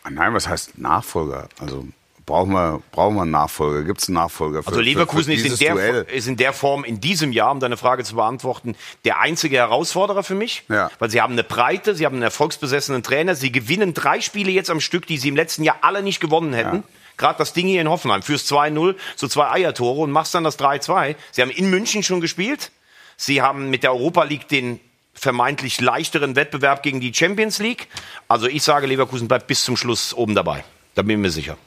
Nein, was heißt Nachfolger? Also brauchen wir, brauchen wir einen Nachfolger? Gibt es einen Nachfolger? Für, Also Leverkusen für, für ist, in der, ist in der Form in diesem Jahr, um deine Frage zu beantworten, der einzige Herausforderer für mich. Ja. Weil sie haben eine Breite, sie haben einen erfolgsbesessenen Trainer, sie gewinnen drei Spiele jetzt am Stück, die sie im letzten Jahr alle nicht gewonnen hätten. Gerade das Ding hier in Hoffenheim, fürs 2-0, so zwei Eiertore und machst dann das 3-2. Sie haben in München schon gespielt. Sie haben mit der Europa League den vermeintlich leichteren Wettbewerb gegen die Champions League. Also ich sage, Leverkusen bleibt bis zum Schluss oben dabei. Da bin ich mir sicher.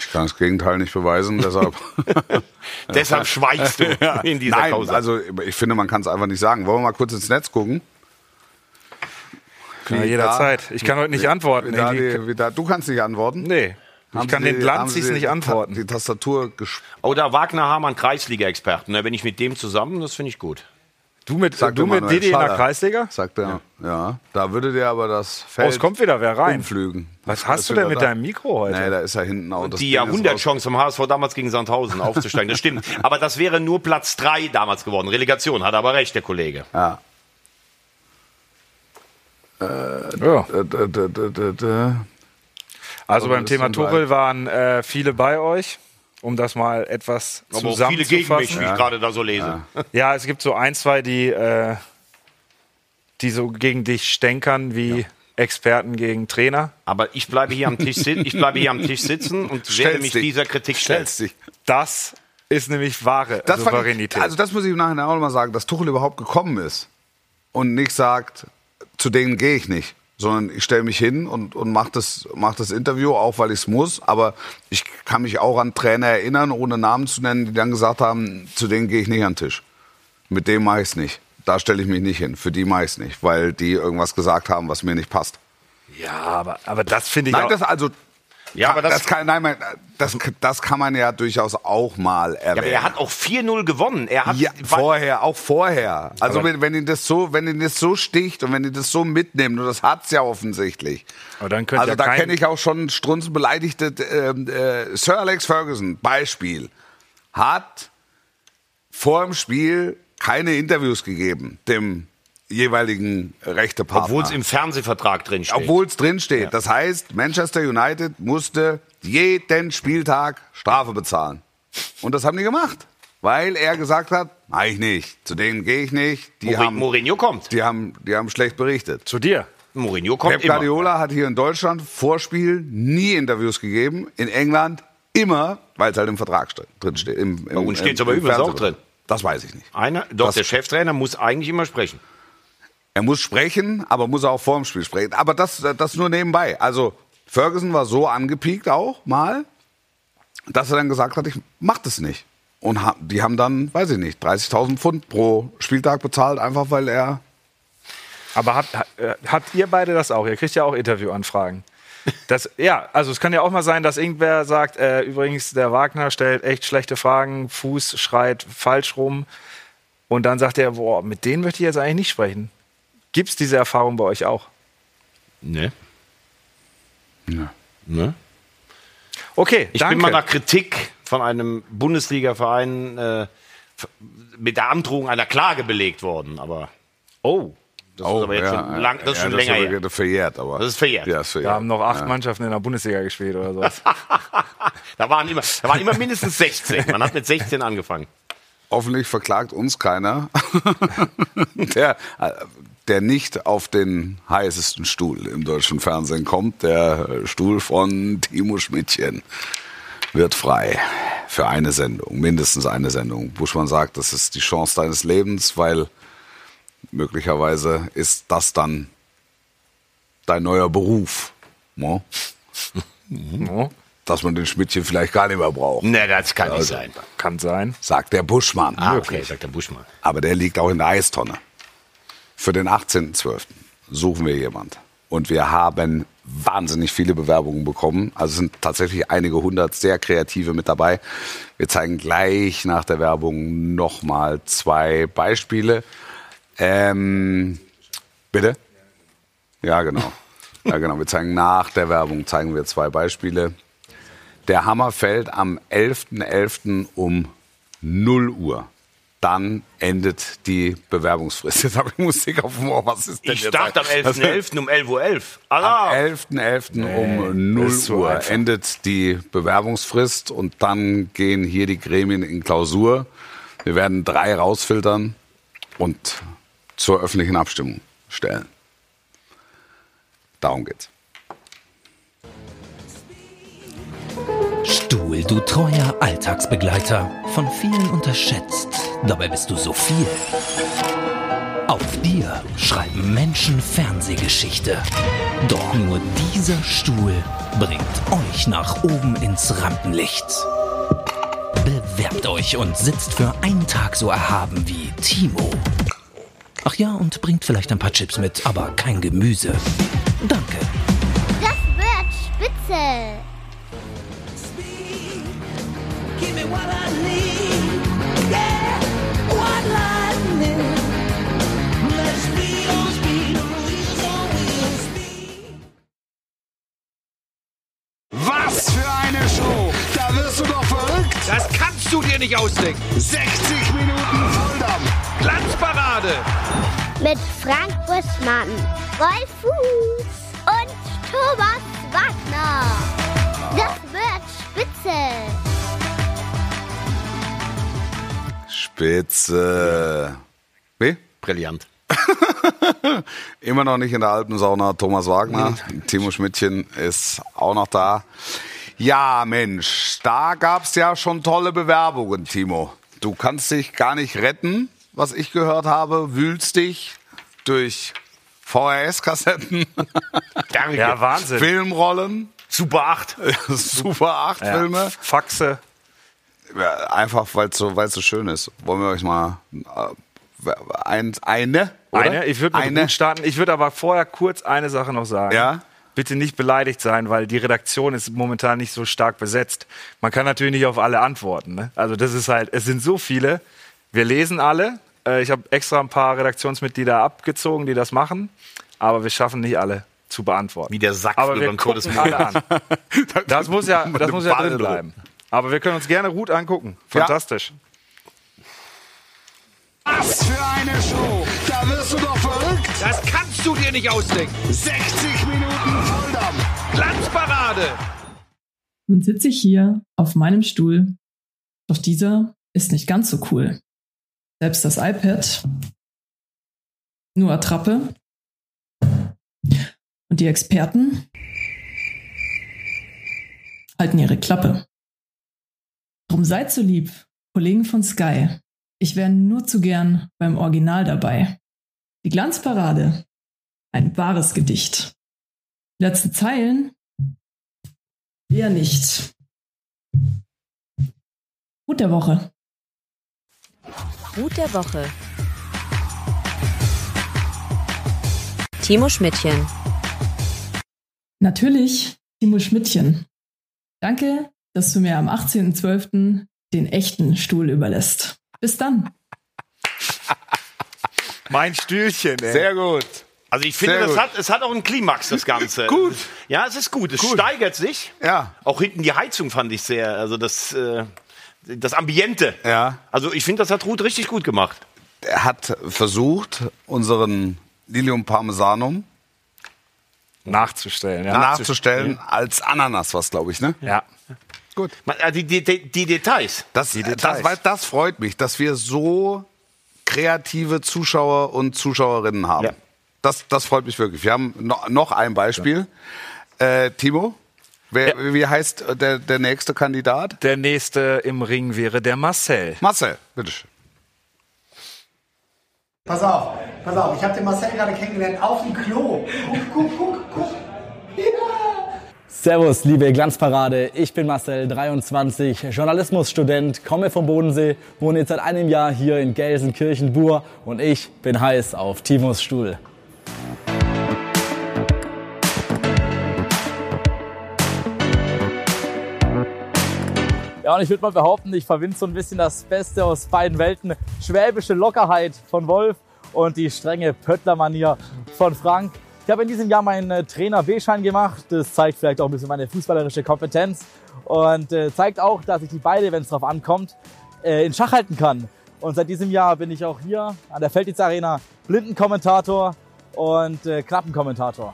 Ich kann das Gegenteil nicht beweisen, deshalb. Deshalb schweigst du in dieser Nein, Causa. also ich finde, man kann es einfach nicht sagen. Wollen wir mal kurz ins Netz gucken? Ja, jederzeit. Ich kann heute nicht antworten. Wie da die, wie da, du kannst nicht antworten. nee. Ich Haben kann Sie- den Sie nicht antworten. Die Tastatur gesp Oder Wagner Hamann, Kreisliga-Experten. Da bin ich mit dem zusammen, das finde ich gut. Du mit, Sagt du mit Didi in der Schaller. Kreisliga? Sagt er. Ja. Da würde der aber das Oh, Feld es kommt wieder wer rein. umflügen. Was hast du denn mit da? deinem Mikro heute? Nee, da ist er hinten auch. Die Jahrhundertchance vom HSV damals gegen Sandhausen aufzusteigen, das stimmt. Aber das wäre nur Platz drei damals geworden. Relegation, hat aber recht, der Kollege. Ja. Ja. Äh, Also beim Thema Tuchel waren äh, viele bei euch, um das mal etwas Aber auch viele gegen mich, wie zusammenzufassen. ich gerade da so lese. Ja, es gibt so ein, zwei, die, äh, die so gegen dich stänkern wie Experten gegen Trainer. Aber ich bleibe hier am Tisch, sit ich bleibe hier am Tisch sitzen und werde Stellst mich dich. dieser Kritik stellen. Das ist nämlich wahre Das Souveränität. ich, also das muss ich im Nachhinein auch nochmal sagen, dass Tuchel überhaupt gekommen ist und nicht sagt, zu denen gehe ich nicht, sondern ich stelle mich hin und, und mache das, mach das Interview, auch weil ich es muss. Aber ich kann mich auch an Trainer erinnern, ohne Namen zu nennen, die dann gesagt haben, zu denen gehe ich nicht an den Tisch. Mit dem mache ich es nicht. Da stelle ich mich nicht hin. Für die mache ich es nicht, weil die irgendwas gesagt haben, was mir nicht passt. ja, aber, aber das finde ich Nein, auch. das also. Ja, aber das- kann, nein, man- das, das kann man ja durchaus auch mal erwähnen. Ja, aber er hat auch 4-0 gewonnen. Er hat Ja, vorher, auch vorher. Also wenn, wenn ihn das so, wenn ihn das so sticht und wenn ihn das so mitnimmt, und das hat's ja offensichtlich. Aber dann könnte also ja da kenne ich auch schon strunzenbeleidigte ähm, äh, Sir Alex Ferguson, Beispiel, hat vor dem Spiel keine Interviews gegeben, dem jeweiligen rechte Partner. Obwohl es im Fernsehvertrag drin steht. Obwohl es drin steht. Das heißt, Manchester United musste jeden Spieltag Strafe bezahlen. Und das haben die gemacht. Weil er gesagt hat, mach ich nicht. Zu denen gehe ich nicht. Die Mourinho, haben, Mourinho kommt. die, haben, die haben schlecht berichtet. Zu dir. Mourinho kommt Pep immer. Guardiola hat hier in Deutschland vor Spiel nie Interviews gegeben. In England immer, weil es halt im Vertrag ste- drin steht. Im, im, Bei uns steht's im- aber übrigens auch drin. Das weiß ich nicht. Einer, doch, Das- der Cheftrainer muss eigentlich immer sprechen. Er muss sprechen, aber muss auch vor dem Spiel sprechen. Aber das, das nur nebenbei. Also Ferguson war so angepiekt auch mal, dass er dann gesagt hat, ich mach das nicht. Und die haben dann, weiß ich nicht, 30.000 Pfund pro Spieltag bezahlt, einfach weil er... Aber habt, hat, äh, habt ihr beide das auch? Ihr kriegt ja auch Interviewanfragen. Das, ja, also es kann ja auch mal sein, dass irgendwer sagt, äh, übrigens, der Wagner stellt echt schlechte Fragen, Fuß schreit falsch rum. Und dann sagt er, boah, mit denen möchte ich jetzt eigentlich nicht sprechen. Gibt es diese Erfahrung bei euch auch? Ne? Ja. ne? Okay, Ich danke. bin mal nach Kritik von einem Bundesliga-Verein äh, mit der Androhung einer Klage belegt worden. Aber oh, das ist aber jetzt schon, lang, das ist schon länger aber her. verjährt. Aber, Das ist verjährt. Ja, ist verjährt. da haben noch acht ja. Mannschaften in der Bundesliga gespielt oder sowas. Da waren immer, da waren immer mindestens 16. Man hat mit 16 angefangen. Hoffentlich verklagt uns keiner, der, äh, der nicht auf den heißesten Stuhl im deutschen Fernsehen kommt. Der Stuhl von Timo Schmidtchen wird frei für eine Sendung, mindestens eine Sendung. Buschmann sagt, das ist die Chance deines Lebens, weil möglicherweise ist das dann dein neuer Beruf. No? No? dass man den Schmidtchen vielleicht gar nicht mehr braucht, Ne, das kann nicht sein. Kann sein. sagt der Buschmann. Ah, okay, sagt der Buschmann. Aber der liegt auch in der Eistonne. Für den 18.12. suchen wir jemand. Und wir haben wahnsinnig viele Bewerbungen bekommen. Also sind tatsächlich einige hundert sehr kreative mit dabei. Wir zeigen gleich nach der Werbung nochmal zwei Beispiele. Ähm, bitte? Ja, genau. Ja, genau. Wir zeigen nach der Werbung zeigen wir zwei Beispiele. Der Hammer fällt am 11.11. um 0 Uhr. Dann endet die Bewerbungsfrist. Jetzt habe ich Musik auf dem Ohr. Was ist denn Ich jetzt? dachte am 11.11. um 11.11 Uhr. Am Alarm! 11.11. um 0 ist so Uhr einfach. endet die Bewerbungsfrist und dann gehen hier die Gremien in Klausur. Wir werden drei rausfiltern und zur öffentlichen Abstimmung stellen. Darum geht's. Stuhl, du treuer Alltagsbegleiter, von vielen unterschätzt, dabei bist du so viel. Auf dir schreiben Menschen Fernsehgeschichte. Doch nur dieser Stuhl bringt euch nach oben ins Rampenlicht. Bewerbt euch und sitzt für einen Tag so erhaben wie Timo. Ach ja, und bringt vielleicht ein paar Chips mit, aber kein Gemüse. Danke. Das wird spitze. Was für eine Show! Da wirst du doch verrückt! Das kannst du dir nicht ausdenken. 60 Minuten Volldampf! Glanzparade. Mit Frank Buschmann, Wolf Fuß Spitze. Wie? Brillant. Immer noch nicht in der Alpensauna. Thomas Wagner, Timo Schmidtchen ist auch noch da. Ja, Mensch, da gab's ja schon tolle Bewerbungen, Timo. Du kannst dich gar nicht retten, was ich gehört habe. Wühlst dich durch VHS-Kassetten. Ja, Wahnsinn. Filmrollen, Super 8. Super 8 Ja. Filme. Faxe. Ja, einfach, weil es so, weil's so schön ist. Wollen wir euch mal äh, ein, eine? Oder? Eine, ich würde mit gut starten. Ich würde aber vorher kurz eine Sache noch sagen. Ja? Bitte nicht beleidigt sein, weil die Redaktion ist momentan nicht so stark besetzt. Man kann natürlich nicht auf alle antworten. Ne? Also das ist halt, es sind so viele. Wir lesen alle. Äh, Ich habe extra ein paar Redaktionsmitglieder abgezogen, die das machen. Aber wir schaffen nicht alle zu beantworten. Wie der Sack aber wir beim gucken Todesmond. alle an. Das muss ja, das muss ja drin bleiben. Aber wir können uns gerne gut angucken. Ja. Fantastisch. Was für eine Show! Da wirst du doch verrückt! Das kannst du dir nicht ausdenken. 60 Minuten Volldampf! Glanzparade. Nun sitze ich hier auf meinem Stuhl, doch dieser ist nicht ganz so cool. Selbst das iPad, nur Attrappe. Und die Experten halten ihre Klappe. Drum seid so lieb, Kollegen von Sky. Ich wäre nur zu gern beim Original dabei. Die Glanzparade, ein wahres Gedicht. Letzte Zeilen Eher nicht. Gut der Woche. Gut der Woche. Timo Schmidtchen. Natürlich Timo Schmidtchen. Danke, dass du mir am 18.12. den echten Stuhl überlässt. Bis dann. Mein Stühlchen, ey. Sehr gut. Also ich finde, Sehr das gut. hat, es hat auch einen Klimax, das Ganze. Gut. Ja, es ist gut. Es steigert sich. Ja. Auch hinten die Heizung fand ich sehr, also das, äh, das Ambiente. Ja. Also ich finde, das hat Ruth richtig gut gemacht. Er hat versucht, unseren Lilium Parmesanum Nachzustellen, ja. nachzustellen als Ananas, was glaube ich, ne? Ja. Gut. Man, äh, Die, die, die, Details. Das, Die das, Details. weil das freut mich, dass wir so kreative Zuschauer und Zuschauerinnen haben. Ja. Das, das freut mich wirklich. Wir haben noch, noch ein Beispiel. Äh, Timo, wer, wie heißt der, der nächste Kandidat? Der nächste im Ring wäre der Marcel. Marcel, bitteschön. Pass auf, pass auf, ich habe den Marcel gerade kennengelernt auf dem Klo. Guck, guck, guck. Ja. Servus, liebe Glanzparade. Ich bin Marcel, 23, Journalismusstudent, komme vom Bodensee, wohne jetzt seit einem Jahr hier in Gelsenkirchen-Bur und ich bin heiß auf Timos Stuhl. Ja, und ich würde mal behaupten, ich verbinde so ein bisschen das Beste aus beiden Welten. Schwäbische Lockerheit von Wolf und die strenge Pöttler-Manier von Frank. Ich habe in diesem Jahr meinen äh, Trainer B-Schein gemacht. Das zeigt vielleicht auch ein bisschen meine fußballerische Kompetenz und äh, zeigt auch, dass ich die beide, wenn es drauf ankommt, äh, in Schach halten kann. Und seit diesem Jahr bin ich auch hier an der Felddienst Arena Blindenkommentator und Knappenkommentator.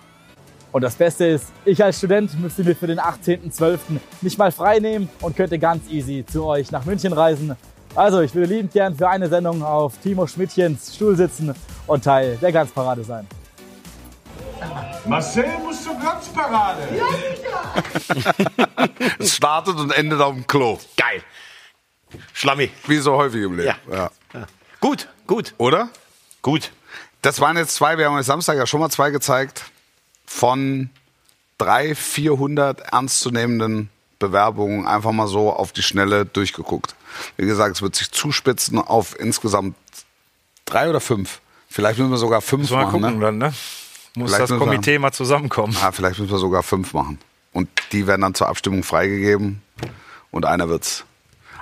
Und das Beste ist, ich als Student müsste mir für den 18.12. nicht mal frei nehmen und könnte ganz easy zu euch nach München reisen. Also, ich würde liebend gern für eine Sendung auf Timo Schmidtchens Stuhl sitzen und Teil der Glanzparade sein. Marcel muss zur Glanzparade. Es startet und endet auf dem Klo. Geil. Schlammi. Wie so häufig im Leben. Ja. Gut, gut, Oder? gut. Das waren jetzt zwei, wir haben euch Samstag ja schon mal zwei gezeigt, von drei, 400 ernstzunehmenden Bewerbungen einfach mal so auf die Schnelle durchgeguckt. Wie gesagt, es wird sich zuspitzen auf insgesamt drei oder fünf. Vielleicht müssen wir sogar fünf Müssen wir mal machen. gucken Ne? dann, ne? Muss Vielleicht das müssen wir- Komitee mal zusammenkommen. Ah, vielleicht müssen wir sogar fünf machen. Und die werden dann zur Abstimmung freigegeben und einer wird's.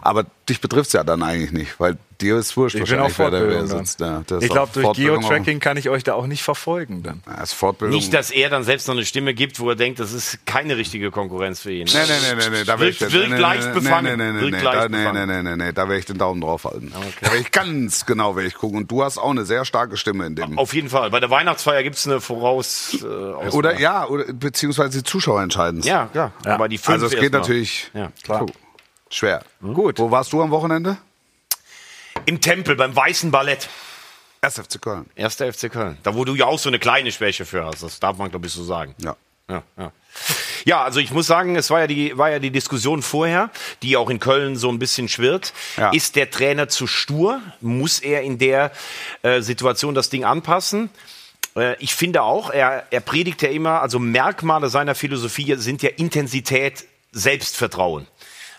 Aber dich betrifft's ja dann eigentlich nicht, weil dir ist wurscht Ich bin wahrscheinlich, wer da wer dann. sitzt. Ja, Ich glaube, durch Geo-Tracking kann ich euch da auch nicht verfolgen dann. auch- Ja, ist Fortbildung. Nicht, dass er dann selbst noch eine Stimme gibt, wo er denkt, das ist keine richtige Konkurrenz für ihn. Nee, nee, nee, nee, nee, da will ich Wirkt- nee, leicht nee, befangen. Nee, nee, nee, Wirkt nee, leicht da, nee, nee, befangen. nee, nee, nee, da werde ich den Daumen drauf halten. Da werde ich ganz genau werde ich gucken. Und du hast auch eine sehr starke Stimme in dem. Auf jeden Fall. Bei der Weihnachtsfeier gibt's eine Voraus. Äh, Auswahl. Oder ja, oder beziehungsweise die Zuschauer entscheiden Ja, klar. Aber die fünf Also es geht mal. natürlich Ja, klar. schwer. Gut. Wo warst du am Wochenende? Im Tempel, beim Weißen Ballett. Erst FC Köln. Erster FC Köln. Da, wo du ja auch so eine kleine Schwäche für hast. Das darf man, glaube ich, so sagen. Ja. Ja, ja. ja, also ich muss sagen, es war ja, die, war ja die Diskussion vorher, die auch in Köln so ein bisschen schwirrt. Ja. Ist der Trainer zu stur? Muss er in der äh, Situation das Ding anpassen? Äh, ich finde auch, er, er predigt ja immer, also Merkmale seiner Philosophie sind ja Intensität, Selbstvertrauen.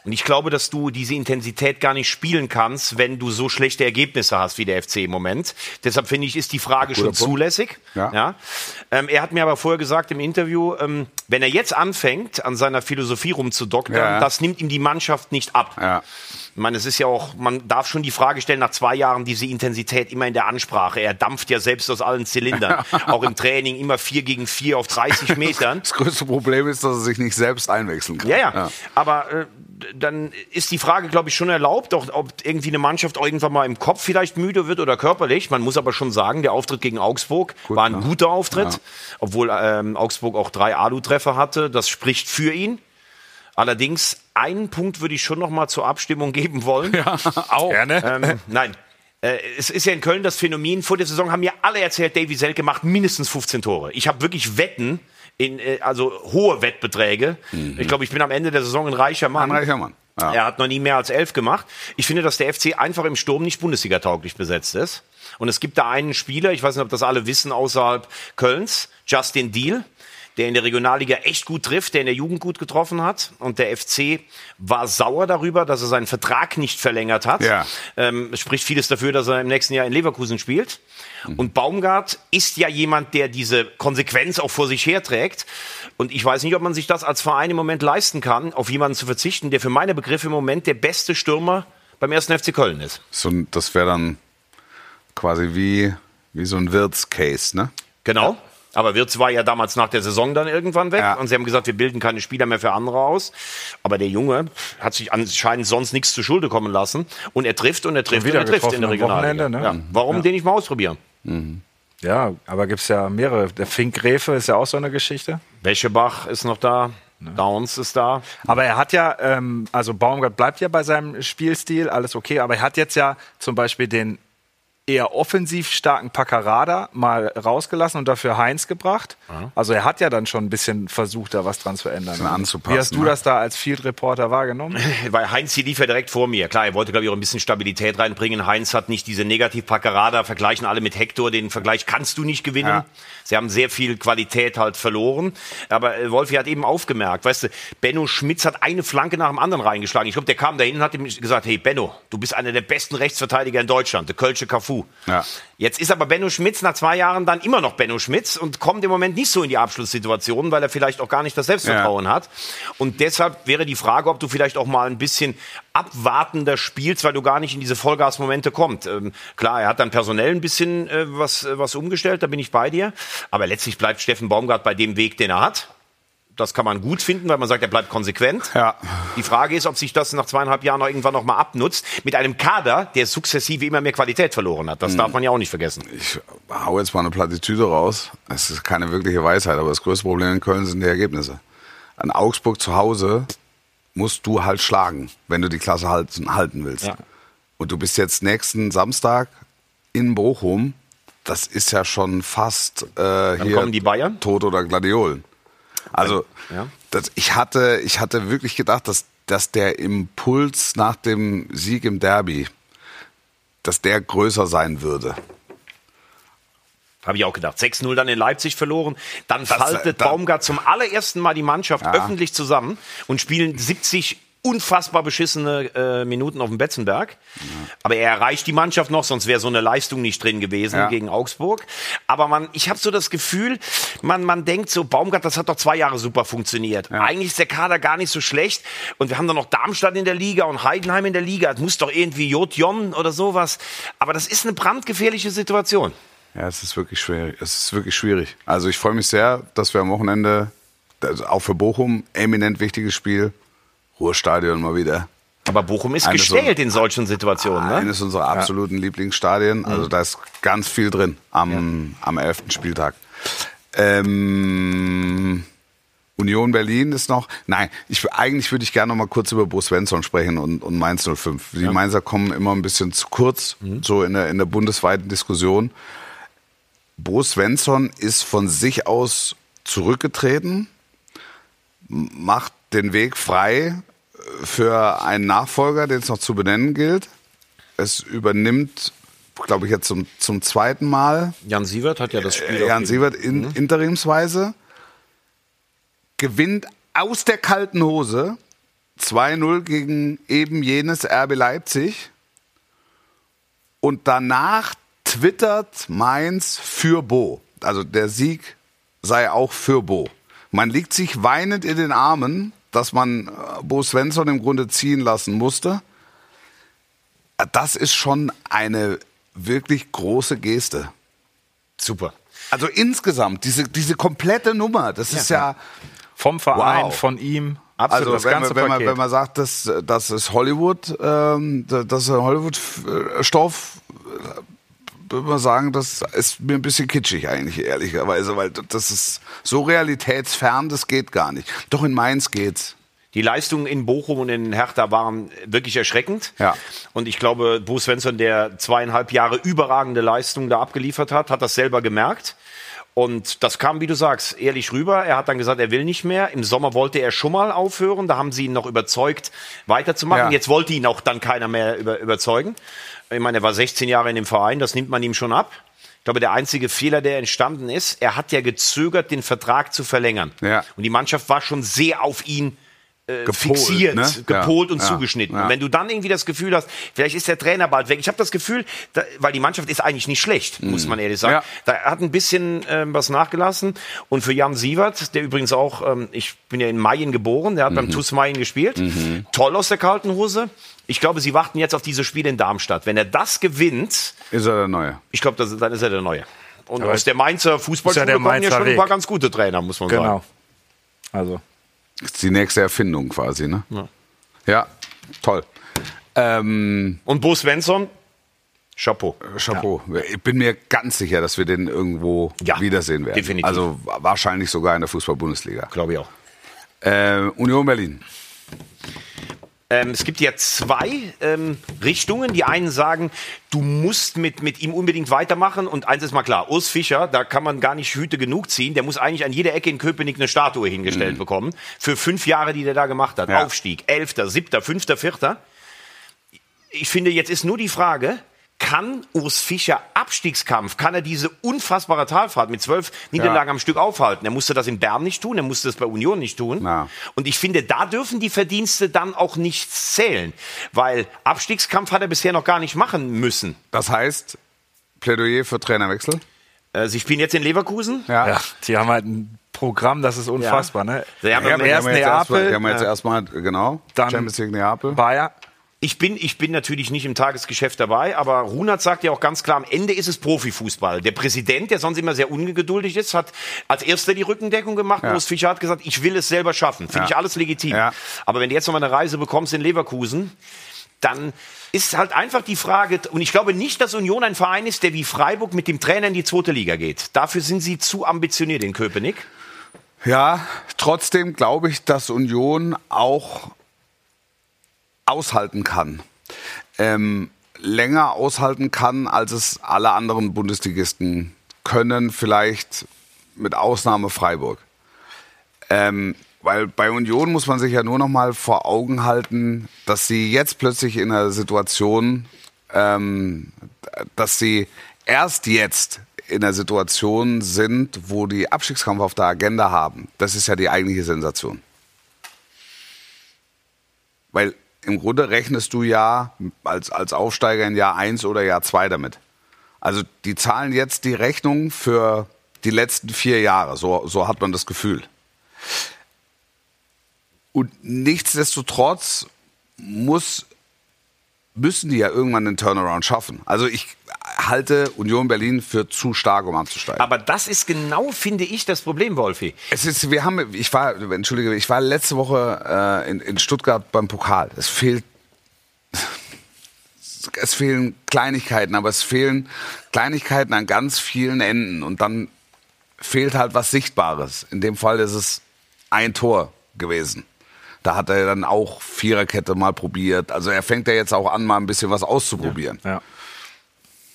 Und ich glaube, dass du diese Intensität gar nicht spielen kannst, wenn du so schlechte Ergebnisse hast wie der FC im Moment. Deshalb finde ich, ist die Frage schon Punkt. zulässig. Ja. Ja. Ähm, er hat mir aber vorher gesagt im Interview, ähm, wenn er jetzt anfängt, an seiner Philosophie rumzudoktern, Ja. das nimmt ihm die Mannschaft nicht ab. Ja. Ich meine, es ist ja auch, man darf schon die Frage stellen, nach zwei Jahren diese Intensität immer in der Ansprache. Er dampft ja selbst aus allen Zylindern. auch im Training immer vier gegen vier auf 30 Metern. Das größte Problem ist, dass er sich nicht selbst einwechseln kann. Ja, ja. Aber äh, dann ist die Frage, glaube ich, schon erlaubt, auch, ob irgendwie eine Mannschaft auch irgendwann mal im Kopf vielleicht müde wird oder körperlich. Man muss aber schon sagen, der Auftritt gegen Augsburg war ein ne? guter Auftritt, obwohl ähm, Augsburg auch drei Alu-Treffer hatte. Das spricht für ihn. Allerdings einen Punkt würde ich schon noch mal zur Abstimmung geben wollen. Ja, Auch. Gerne. ähm, nein. Äh, Es ist ja in Köln das Phänomen. Vor der Saison haben mir alle erzählt, Davy Selke macht mindestens 15 Tore. Ich habe wirklich Wetten, in, äh, also hohe Wettbeträge. Ich glaube, ich bin am Ende der Saison ein reicher Mann. Ein reicher Mann. Ja. Er hat noch nie mehr als elf gemacht. Ich finde, dass der FC einfach im Sturm nicht Bundesliga-tauglich besetzt ist. Und es gibt da einen Spieler, ich weiß nicht, ob das alle wissen, außerhalb Kölns, Justin Deal, der in der Regionalliga echt gut trifft, der in der Jugend gut getroffen hat. Und der FC war sauer darüber, dass er seinen Vertrag nicht verlängert hat. Ja. Ähm, es spricht vieles dafür, dass er im nächsten Jahr in Leverkusen spielt. Und Baumgart ist ja jemand, der diese Konsequenz auch vor sich herträgt. Und ich weiß nicht, ob man sich das als Verein im Moment leisten kann, auf jemanden zu verzichten, der für meine Begriffe im Moment der beste Stürmer beim ersten FC Köln ist. So, das wäre dann quasi wie, wie so ein Wirts-Case, ne? Genau. Aber Wirtz war ja damals nach der Saison dann irgendwann weg Ja. und sie haben gesagt, wir bilden keine Spieler mehr für andere aus. Aber der Junge hat sich anscheinend sonst nichts zu Schulde kommen lassen und er trifft und er trifft und, wieder er trifft in der Regionalliga. Ne? ja. Warum den nicht mal ausprobieren? Ja, aber gibt's ja mehrere. Der Fink Gräfe ist ja auch so eine Geschichte. Wäschebach ist noch da, Downs ist da. Aber er hat ja, ähm, also Baumgart bleibt ja bei seinem Spielstil, alles okay, aber er hat jetzt ja zum Beispiel den eher offensiv starken Paccarada mal rausgelassen und dafür Heinz gebracht. Also er hat ja dann schon ein bisschen versucht, da was dran zu ändern. Bisschen anzupassen, Wie hast du ne? das da als Field Reporter wahrgenommen? Weil Heinz hier lief ja direkt vor mir. Klar, er wollte, glaube ich, auch ein bisschen Stabilität reinbringen. Heinz hat nicht diese Negativ-Packerada, vergleichen alle mit Hector. Den Vergleich kannst du nicht gewinnen. Ja. Sie haben sehr viel Qualität halt verloren. Aber äh, Wolfi hat eben aufgemerkt, weißt du, Benno Schmitz hat eine Flanke nach dem anderen reingeschlagen. Ich glaube, der kam dahin und hat ihm gesagt, hey Benno, du bist einer der besten Rechtsverteidiger in Deutschland, der Kölsche Cafu. Ja. Jetzt ist aber Benno Schmitz nach zwei Jahren dann immer noch Benno Schmitz und kommt im Moment nicht so in die Abschlusssituation, weil er vielleicht auch gar nicht das Selbstvertrauen hat. Und deshalb wäre die Frage, ob du vielleicht auch mal ein bisschen abwartender spielst, weil du gar nicht in diese Vollgasmomente kommst. Ähm, klar, er hat dann personell ein bisschen äh, was, äh, was umgestellt, da bin ich bei dir. Aber letztlich bleibt Steffen Baumgart bei dem Weg, den er hat. Das kann man gut finden, weil man sagt, er bleibt konsequent. Ja. Die Frage ist, ob sich das nach zweieinhalb Jahren noch irgendwann noch mal abnutzt. Mit einem Kader, der sukzessive immer mehr Qualität verloren hat. Das darf man ja auch nicht vergessen. Ich hau jetzt mal eine Plattitüde raus. Es ist keine wirkliche Weisheit, aber das größte Problem in Köln sind die Ergebnisse. An Augsburg zu Hause musst du halt schlagen, wenn du die Klasse halten, halten willst. Ja. Und du bist jetzt nächsten Samstag in Bochum. Das ist ja schon fast äh, hier kommen die Bayern. Tod oder Gladiolen. Also Ja. das, ich hatte ich hatte wirklich gedacht, dass dass der Impuls nach dem Sieg im Derby, dass der größer sein würde. Habe ich auch gedacht. 6-0 dann in Leipzig verloren. Dann faltet dann- Baumgart zum allerersten Mal die Mannschaft Ja. öffentlich zusammen und spielen 70 unfassbar beschissene äh, Minuten auf dem Betzenberg. Aber er erreicht die Mannschaft noch, sonst wäre so eine Leistung nicht drin gewesen Ja. gegen Augsburg. Aber man, ich habe so das Gefühl, man, man denkt so, Baumgart, das hat doch zwei Jahre super funktioniert. Eigentlich ist der Kader gar nicht so schlecht. Und wir haben dann noch Darmstadt in der Liga und Heidenheim in der Liga. Es muss doch irgendwie Jotjon oder sowas. Aber das ist eine brandgefährliche Situation. Ja, es ist wirklich schwierig. Es ist wirklich schwierig. Also ich freue mich sehr, dass wir am Wochenende, also auch für Bochum, eminent wichtiges Spiel, Ruhrstadion mal wieder. Aber Bochum ist Eine gestellt in solchen Situationen. Ne? Eines unserer absoluten Lieblingsstadien. Also da ist ganz viel drin am, am 11. Spieltag. Ähm, Union Berlin ist noch. Nein, ich, eigentlich würde ich gerne noch mal kurz über Bo Svensson sprechen und, und Mainz 05. Die Mainzer kommen immer ein bisschen zu kurz, so in der, in der bundesweiten Diskussion. Bo Svensson ist von sich aus zurückgetreten, macht den Weg frei für einen Nachfolger, den es noch zu benennen gilt. Es übernimmt, glaube ich, jetzt zum, zum zweiten Mal Jan Sievert hat ja das Spiel. äh, Jan Sievert in, interimsweise. Gewinnt aus der kalten Hose 2-0 gegen eben jenes RB Leipzig. Und danach twittert Mainz für Bo. Also der Sieg sei auch für Bo. Man liegt sich weinend in den Armen, dass man äh, Bo Svensson im Grunde ziehen lassen musste. Das ist schon eine wirklich große Geste. Super. Also insgesamt, diese, diese komplette Nummer, das ist ja, Vom Verein, Wow. von ihm. also das wenn, ganze man, wenn, man, wenn man sagt, das, das ist Hollywood, ähm, das ist Hollywood-Stoff, würde man sagen, das ist mir ein bisschen kitschig eigentlich, ehrlicherweise, weil das ist so realitätsfern, das geht gar nicht. Doch in Mainz geht's. Die Leistungen in Bochum und in Hertha waren wirklich erschreckend. Ja. Und ich glaube, Bo Svensson, der zweieinhalb Jahre überragende Leistungen da abgeliefert hat, hat das selber gemerkt. Und das kam, wie du sagst, ehrlich rüber. Er hat dann gesagt, er will nicht mehr. Im Sommer wollte er schon mal aufhören. Da haben sie ihn noch überzeugt, weiterzumachen. Ja. Jetzt wollte ihn auch dann keiner mehr über, überzeugen. Ich meine, er war 16 Jahre in dem Verein. Das nimmt man ihm schon ab. Ich glaube, der einzige Fehler, der entstanden ist, er hat ja gezögert, den Vertrag zu verlängern. Ja. Und die Mannschaft war schon sehr auf ihn äh, Gepolt, fixiert, ne? gepolt Ja, und ja, zugeschnitten. ja. Und wenn du dann irgendwie das Gefühl hast, vielleicht ist der Trainer bald weg. Ich habe das Gefühl, da, weil die Mannschaft ist eigentlich nicht schlecht, muss man ehrlich sagen. Da hat ein bisschen ähm, was nachgelassen. Und für Jan Sievert, der übrigens auch, ähm, ich bin ja in Mayen geboren, der hat beim TuS Mayen gespielt. Toll aus der kalten Hose. Ich glaube, sie warten jetzt auf diese Spiele in Darmstadt. Wenn er das gewinnt, Ist er der Neue? ich glaube, das- dann ist er der Neue. Und Aber aus der Mainzer Fußballschule ist ja der kommen ja schon ein paar ganz gute Trainer, muss man sagen. Genau. Also. Ist die nächste Erfindung quasi, ne? Ja, toll. Ähm, Und Bo Svensson, Chapeau. Chapeau. Ich bin mir ganz sicher, dass wir den irgendwo Ja, wiedersehen werden. definitiv. Also wahrscheinlich sogar in der Fußball-Bundesliga. Glaube ich auch. Äh, Union Berlin. Ähm, es gibt ja zwei ähm, Richtungen. Die einen sagen, du musst mit, mit ihm unbedingt weitermachen. Und eins ist mal klar, Urs Fischer, da kann man gar nicht Hüte genug ziehen. Der muss eigentlich an jeder Ecke in Köpenick eine Statue hingestellt bekommen. Für fünf Jahre, die der da gemacht hat. Ja. Aufstieg, elfter, siebter, fünfter, vierter. Ich finde, jetzt ist nur die Frage, kann Urs Fischer Abstiegskampf, kann er diese unfassbare Talfahrt mit zwölf Niederlagen am Stück aufhalten? Er musste das in Bern nicht tun, er musste das bei Union nicht tun. Ja. Und ich finde, da dürfen die Verdienste dann auch nicht zählen, weil Abstiegskampf hat er bisher noch gar nicht machen müssen. Das heißt, Plädoyer für Trainerwechsel? Äh, Sie spielen jetzt in Leverkusen. Ja. Ja, die haben halt ein Programm, das ist unfassbar. Ne? Sie haben Wir haben ja erst jetzt erstmal, Neapel, die haben jetzt erstmal, genau, Dann- Champions League Neapel. Bayer. Ich bin, ich bin natürlich nicht im Tagesgeschäft dabei, aber Runert sagt ja auch ganz klar, am Ende ist es Profifußball. Der Präsident, der sonst immer sehr ungeduldig ist, hat als erster die Rückendeckung gemacht. Ja. Urs Fischer hat gesagt, ich will es selber schaffen. Finde Ja. ich alles legitim. Ja. Aber wenn du jetzt noch mal eine Reise bekommst in Leverkusen, dann ist halt einfach die Frage, und ich glaube nicht, dass Union ein Verein ist, der wie Freiburg mit dem Trainer in die zweite Liga geht. Dafür sind sie zu ambitioniert in Köpenick. Ja, trotzdem glaube ich, dass Union auch aushalten kann. Ähm, länger aushalten kann, als es alle anderen Bundesligisten können, vielleicht mit Ausnahme Freiburg. Ähm, weil bei Union muss man sich ja nur noch mal vor Augen halten, dass sie jetzt plötzlich in einer Situation, ähm, dass sie erst jetzt in der Situation sind, wo die Abstiegskampf auf der Agenda haben. Das ist ja die eigentliche Sensation. Weil im Grunde rechnest du ja als, als Aufsteiger in Jahr 1 oder Jahr 2 damit. Also die zahlen jetzt die Rechnung für die letzten vier Jahre. So, so hat man das Gefühl. Und nichtsdestotrotz muss, müssen die ja irgendwann den Turnaround schaffen. Also ich halte Union Berlin für zu stark, um abzusteigen. Aber das ist genau, finde ich, das Problem, Wolfi. Es ist, wir haben, ich war, entschuldige, ich war letzte Woche äh, in, in Stuttgart beim Pokal. Es fehlt, es fehlen Kleinigkeiten, aber es fehlen Kleinigkeiten an ganz vielen Enden und dann fehlt halt was Sichtbares. In dem Fall ist es ein Tor gewesen. Da hat er dann auch Viererkette mal probiert. Also er fängt ja jetzt auch an, mal ein bisschen was auszuprobieren. Ja.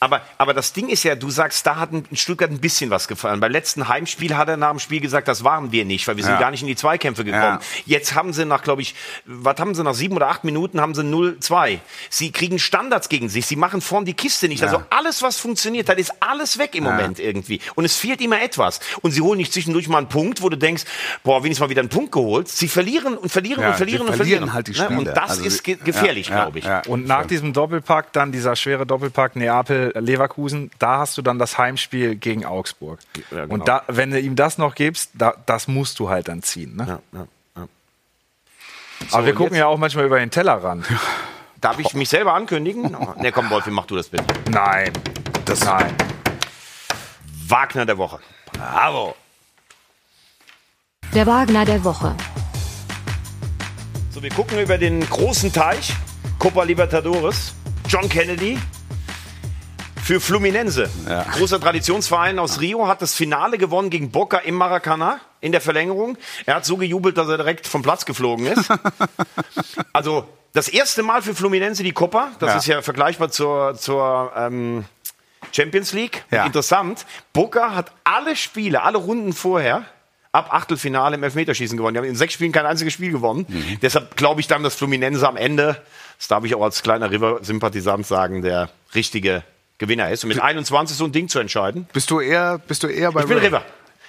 Aber, aber das Ding ist ja, du sagst, da hat in Stuttgart ein bisschen was gefallen. Beim letzten Heimspiel hat er nach dem Spiel gesagt, das waren wir nicht, weil wir sind Ja. gar nicht in die Zweikämpfe gekommen. Ja. Jetzt haben sie nach, glaube ich, was haben sie nach sieben oder acht Minuten haben sie 0-2. Sie kriegen Standards gegen sich, sie machen vorn die Kiste nicht. Also alles, was funktioniert hat, ist alles weg im Moment irgendwie. Und es fehlt immer etwas. Und sie holen nicht zwischendurch mal einen Punkt, wo du denkst, boah, wenigstens mal wieder einen Punkt geholt. Sie verlieren und verlieren Ja, und verlieren sie und verlieren halt die Ne? Spiele. Und das Also ist ge gefährlich, ja, ja, glaube ich. ja. Und nach diesem Doppelpack, dann dieser schwere Doppelpack Neapel-Leverkusen, da hast du dann das Heimspiel gegen Augsburg. Ja, genau. Und da, wenn du ihm das noch gibst, da, das musst du halt dann ziehen. Ne? Ja, ja, ja. Aber wir gucken jetzt- ja auch manchmal über den Tellerrand. Darf ich mich selber ankündigen? Ne, komm, Wolfi, mach du das bitte. Nein. Das, Nein. Wagner der Woche. Bravo. Der Wagner der Woche. So, wir gucken über den großen Teich, Copa Libertadores, John Kennedy für Fluminense. Ja. Großer Traditionsverein aus Rio hat das Finale gewonnen gegen Boca im Maracanã in der Verlängerung. Er hat so gejubelt, dass er direkt vom Platz geflogen ist. also das erste Mal für Fluminense die Copa. Das Ja. ist ja vergleichbar zur, zur ähm, Champions League. Ja. Interessant. Boca hat alle Spiele, alle Runden vorher ab Achtelfinale im Elfmeterschießen gewonnen. Die haben in sechs Spielen kein einziges Spiel gewonnen. Mhm. Deshalb glaube ich dann, dass Fluminense am Ende, das darf ich auch als kleiner River-Sympathisant sagen, der richtige Gewinner ist. Und mit 21 so ein Ding zu entscheiden. Bist du eher, bist du eher bei Ich bin River.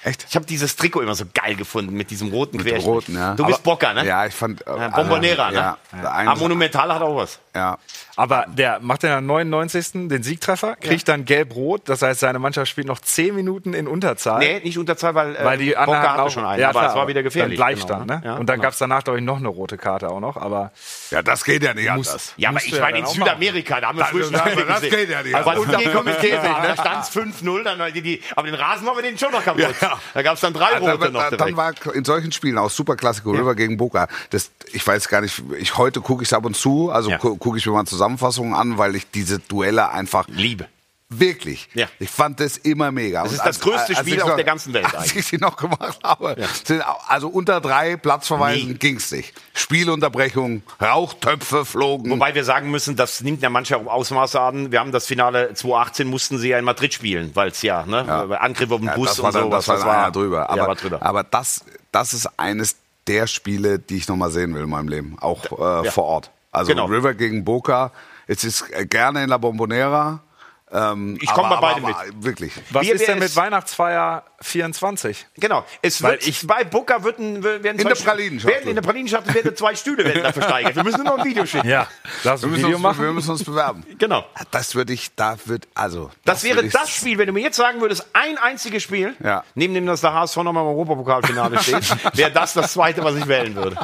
Echt? Ich habe dieses Trikot immer so geil gefunden mit diesem roten Mit Querschnitt. roten, ja. Du bist Bocker, ne? Ja, ich fand. äh, Bombonera, ne? Ja, Aber Monumental hat auch was. Ja. Aber der macht in der 99. den Siegtreffer, kriegt dann gelb-rot. Das heißt, seine Mannschaft spielt noch 10 Minuten in Unterzahl. Nee, nicht Unterzahl, weil, äh, Weil die Boca anderen hatte auch, schon einen. Ja, aber klar, es war wieder gefährlich. Dann Gleichstand, genau, ne? Ja, Und dann genau. gab's danach, glaube ich, noch eine rote Karte auch noch. Aber ja, das geht ja nicht Muss- anders. Ja, aber ich ja meine, dann in Südamerika, da haben wir Das- früher das- schon das gesehen. geht ja nicht Also, anders. was gegen Käfig, da stand es 5-0, dann die, die, aber den Rasen machen wir den schon noch kaputt. Ja, ja. Da gab es dann drei Ja, rote dann, noch dann, direkt. dann war in solchen Spielen auch Super Classico River gegen Boca. Das, ich weiß gar nicht, ich, heute gucke ich es ab und zu, also Ja. Gu- gucke ich mir mal Zusammenfassungen an, weil ich diese Duelle einfach Liebe. Wirklich. Ja. Ich fand das immer mega. Das ist das größte Spiel ich auf noch- der ganzen Welt Als eigentlich. ich sie noch gemacht habe, sind auch- also unter drei Platzverweisen Nee. ging's nicht. Spielunterbrechung, Rauchtöpfe flogen. Wobei wir sagen müssen, das nimmt ja manche Ausmaße an. Wir haben das Finale 2018 mussten sie ja in Madrid spielen, weil es ja, ne, Angriff auf den Ja, Bus das war und dann, so. das war dann einer drüber. Aber, ja, war drüber. aber das, das ist eines der Spiele, die ich noch mal sehen will in meinem Leben, auch äh, Ja. vor Ort. Also Genau. River gegen Boca. Es ist gerne in La Bombonera. Ähm, Ich komm aber- bei beidem aber- Wirklich. Was Wir- ist denn mit Weihnachtsfeier 24? Genau. Es Weil wird, ich- bei Booker wird ein, werden In zwei der Pralinenschachtel. werden In der Pralinenschachtel werden zwei Stühle werden da versteigert. Wir müssen nur noch ein Video schicken. Ja, lass Wir müssen, Video uns, machen. wir müssen uns bewerben. Genau. Das würde ich, da wird, also. Das, wäre würd ich- das Spiel, wenn du mir jetzt sagen würdest, ein einziges Spiel, Ja. neben dem, dass der HSV nochmal im Europapokalfinale steht, wäre das das zweite, was ich wählen würde.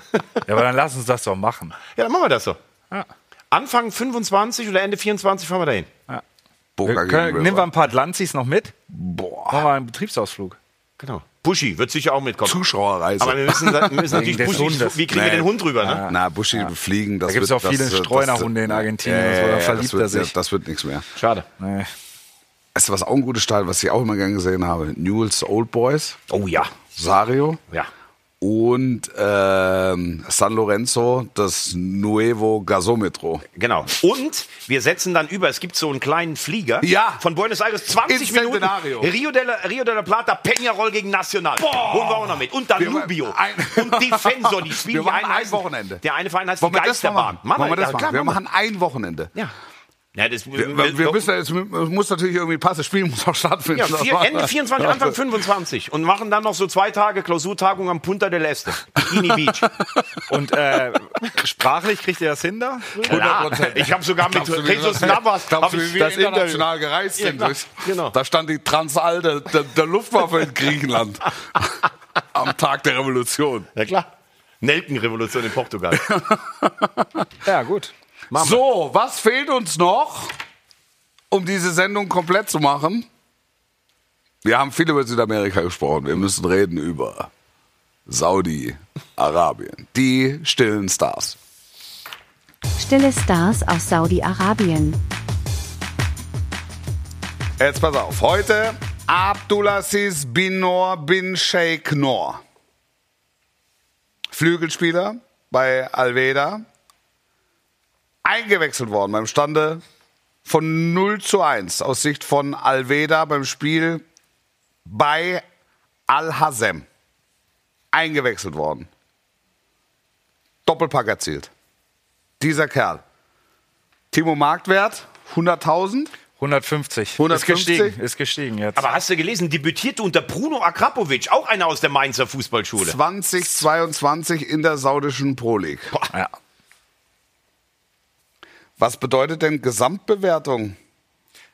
Ja, aber dann lass uns das doch machen. Ja, dann machen wir das so. Ja. Anfang 25 oder Ende 24 fahren wir dahin. Boca können, nehmen wir ein paar Atlantis noch mit? Boah. Machen wir einen Betriebsausflug. Genau. Buschi wird sicher auch mitkommen. Zuschauerreise. Aber wir müssen, wir müssen natürlich Buschi, Hundes. wie kriegen wir den Hund rüber, ne? Na, Buschi fliegen, das Da gibt's wird- auch viele das- das- Streunerhunde in Argentinien und so, da verliebt das wird, er sich. Das wird nichts mehr. Schade. Nee. Weißt du, was auch ein gutes Stall, was ich auch immer gern gesehen habe? Newell's Old Boys, Oh ja. Sario Ja. Und ähm, San Lorenzo, das Nuevo Gasometro. Genau. Und wir setzen dann über, es gibt so einen kleinen Flieger Ja. von Buenos Aires, 20 Ins Minuten. Rio de, la, Rio de la Plata, Peñarol gegen Nacional. Holen wir auch noch mit. Und dann Wir Lubio. machen ein- und Defensor, die spielen Wir die machen einen ein Wochenende. Der eine Verein heißt Wollen die Geisterbahn. machen? Wollen wir das machen? klar, wir machen machen ein Wochenende. Ja. Ja, das, Wir, wir müssen jetzt, es muss natürlich irgendwie passen, das Spiel muss auch stattfinden. ja, vier, Ende 24, Anfang 25 und machen dann noch so zwei Tage Klausurtagung am Punta del Este, Bikini Beach. Und äh, sprachlich kriegt ihr das hin da? 100%. Ich habe sogar mit Jesus wir- Navas Glaubst du, wie wir das international gereist Ja, sind? durch- Genau. Da stand die Transall der, der, der Luftwaffe in Griechenland am Tag der Revolution. Ja klar. Nelkenrevolution in Portugal. Ja, gut. So, was fehlt uns noch, um diese Sendung komplett zu machen? Wir haben viel über Südamerika gesprochen. Wir müssen reden über Saudi-Arabien. Die stillen Stars. Stille Stars aus Saudi-Arabien. Jetzt pass auf. Heute Abdulaziz bin Noor bin Sheikh Noor. Flügelspieler bei Alveda. Eingewechselt worden beim Stande von 0 zu 1 aus Sicht von Alveda beim Spiel bei Al-Hazem. Eingewechselt worden. Doppelpack erzielt. Dieser Kerl. Timo Marktwert 100.000. 150. 150? Ist gestiegen, ist gestiegen jetzt. Aber hast du gelesen, debütierte unter Bruno Akrapovic, auch einer aus der Mainzer Fußballschule. 2022 in der saudischen Pro League. ja. Was bedeutet denn Gesamtbewertung?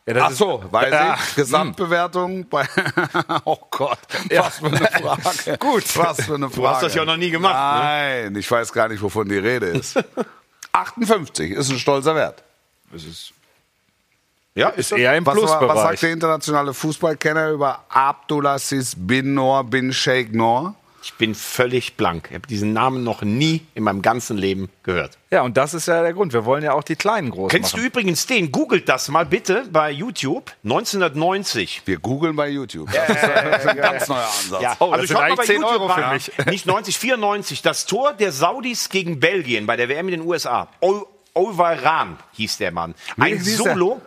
Ja, das Ach so, ist- weiß Ja. ich. Gesamtbewertung bei. oh Gott, was für eine Frage. Gut, was für eine Frage. Du hast das ja noch nie gemacht, ne? Nein, ich weiß gar nicht, wovon die Rede ist. 58 ist ein stolzer Wert. Ja, Ist eher im Was, was Plusbereich. sagt der internationale Fußballkenner über Abdulaziz bin Noor bin Sheikh Noor? Ich bin völlig blank. Ich habe diesen Namen noch nie in meinem ganzen Leben gehört. Ja, und das ist ja der Grund. Wir wollen ja auch die Kleinen groß Kennst machen. du übrigens den? Googelt das mal bitte bei YouTube. 1990. Wir googeln bei YouTube. Das ist ein ganz neuer Ansatz. Ja, Oh, also eigentlich bei 10 YouTube Euro für mich. Nicht 90, 94. Das Tor der Saudis gegen Belgien bei der WM in den USA. O- Ovaran hieß der Mann. Ein? Solo.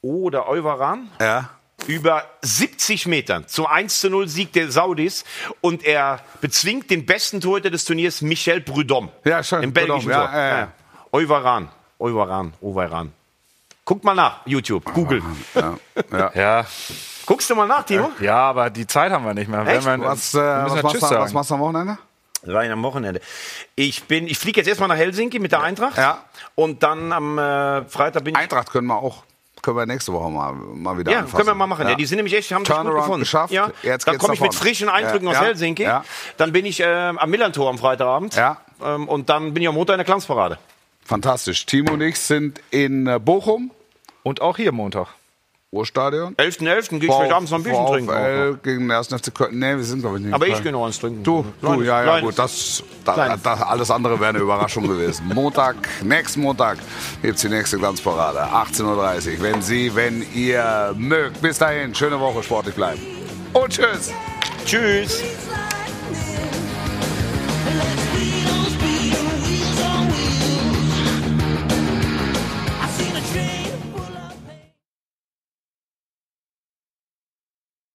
Oder Ovaran. Ja. Über 70 Metern zum 1 zu 0 Sieg der Saudis und er bezwingt den besten Torhüter des Turniers, Michel Prudhomme. Ja, schon, Im belgischen Prudhomme, Tor. ja, ja, ja. Oivaran. Oivaran. Oivaran. Guckt mal nach, YouTube. Google. Ja, ja. Ja, Guckst du mal nach, Timo? ja, aber die Zeit haben wir nicht mehr. Echt? Wenn wir, Was, äh, was, ja machst was machst du am Wochenende? Rein am Wochenende. Ich bin, ich fliege jetzt erstmal nach Helsinki mit der Eintracht. Ja. Und dann am äh, Freitag bin ich. Eintracht können wir auch, können wir nächste Woche mal, mal wieder Ja, anfassen. können wir mal machen. Ja. die sind nämlich echt, haben sich gut Turnaround gefunden. geschafft. Ja. Jetzt dann komme ich mit frischen Eindrücken Ja, aus ja, Helsinki. ja. Dann bin ich äh, am Millantor am Freitagabend. Ja. Ähm, und dann bin ich am Montag in der Glanzparade. Fantastisch. Timo und ich sind in äh, Bochum. Und auch hier Montag. Urstadion. 11.11. gehe ich vielleicht abends noch ein Bierchen trinken. Gegen den 1. FC Köln. Nee, wir sind, glaube ich, nicht. Aber ich gehe noch eins trinken. Du, du, ja, ja, gut, das, da, da, alles andere wäre eine Überraschung gewesen. Montag, nächsten Montag gibt's die nächste Glanzparade, 18.30 Uhr. Wenn Sie, wenn ihr mögt. Bis dahin, schöne Woche, sportlich bleiben. Und tschüss. Tschüss.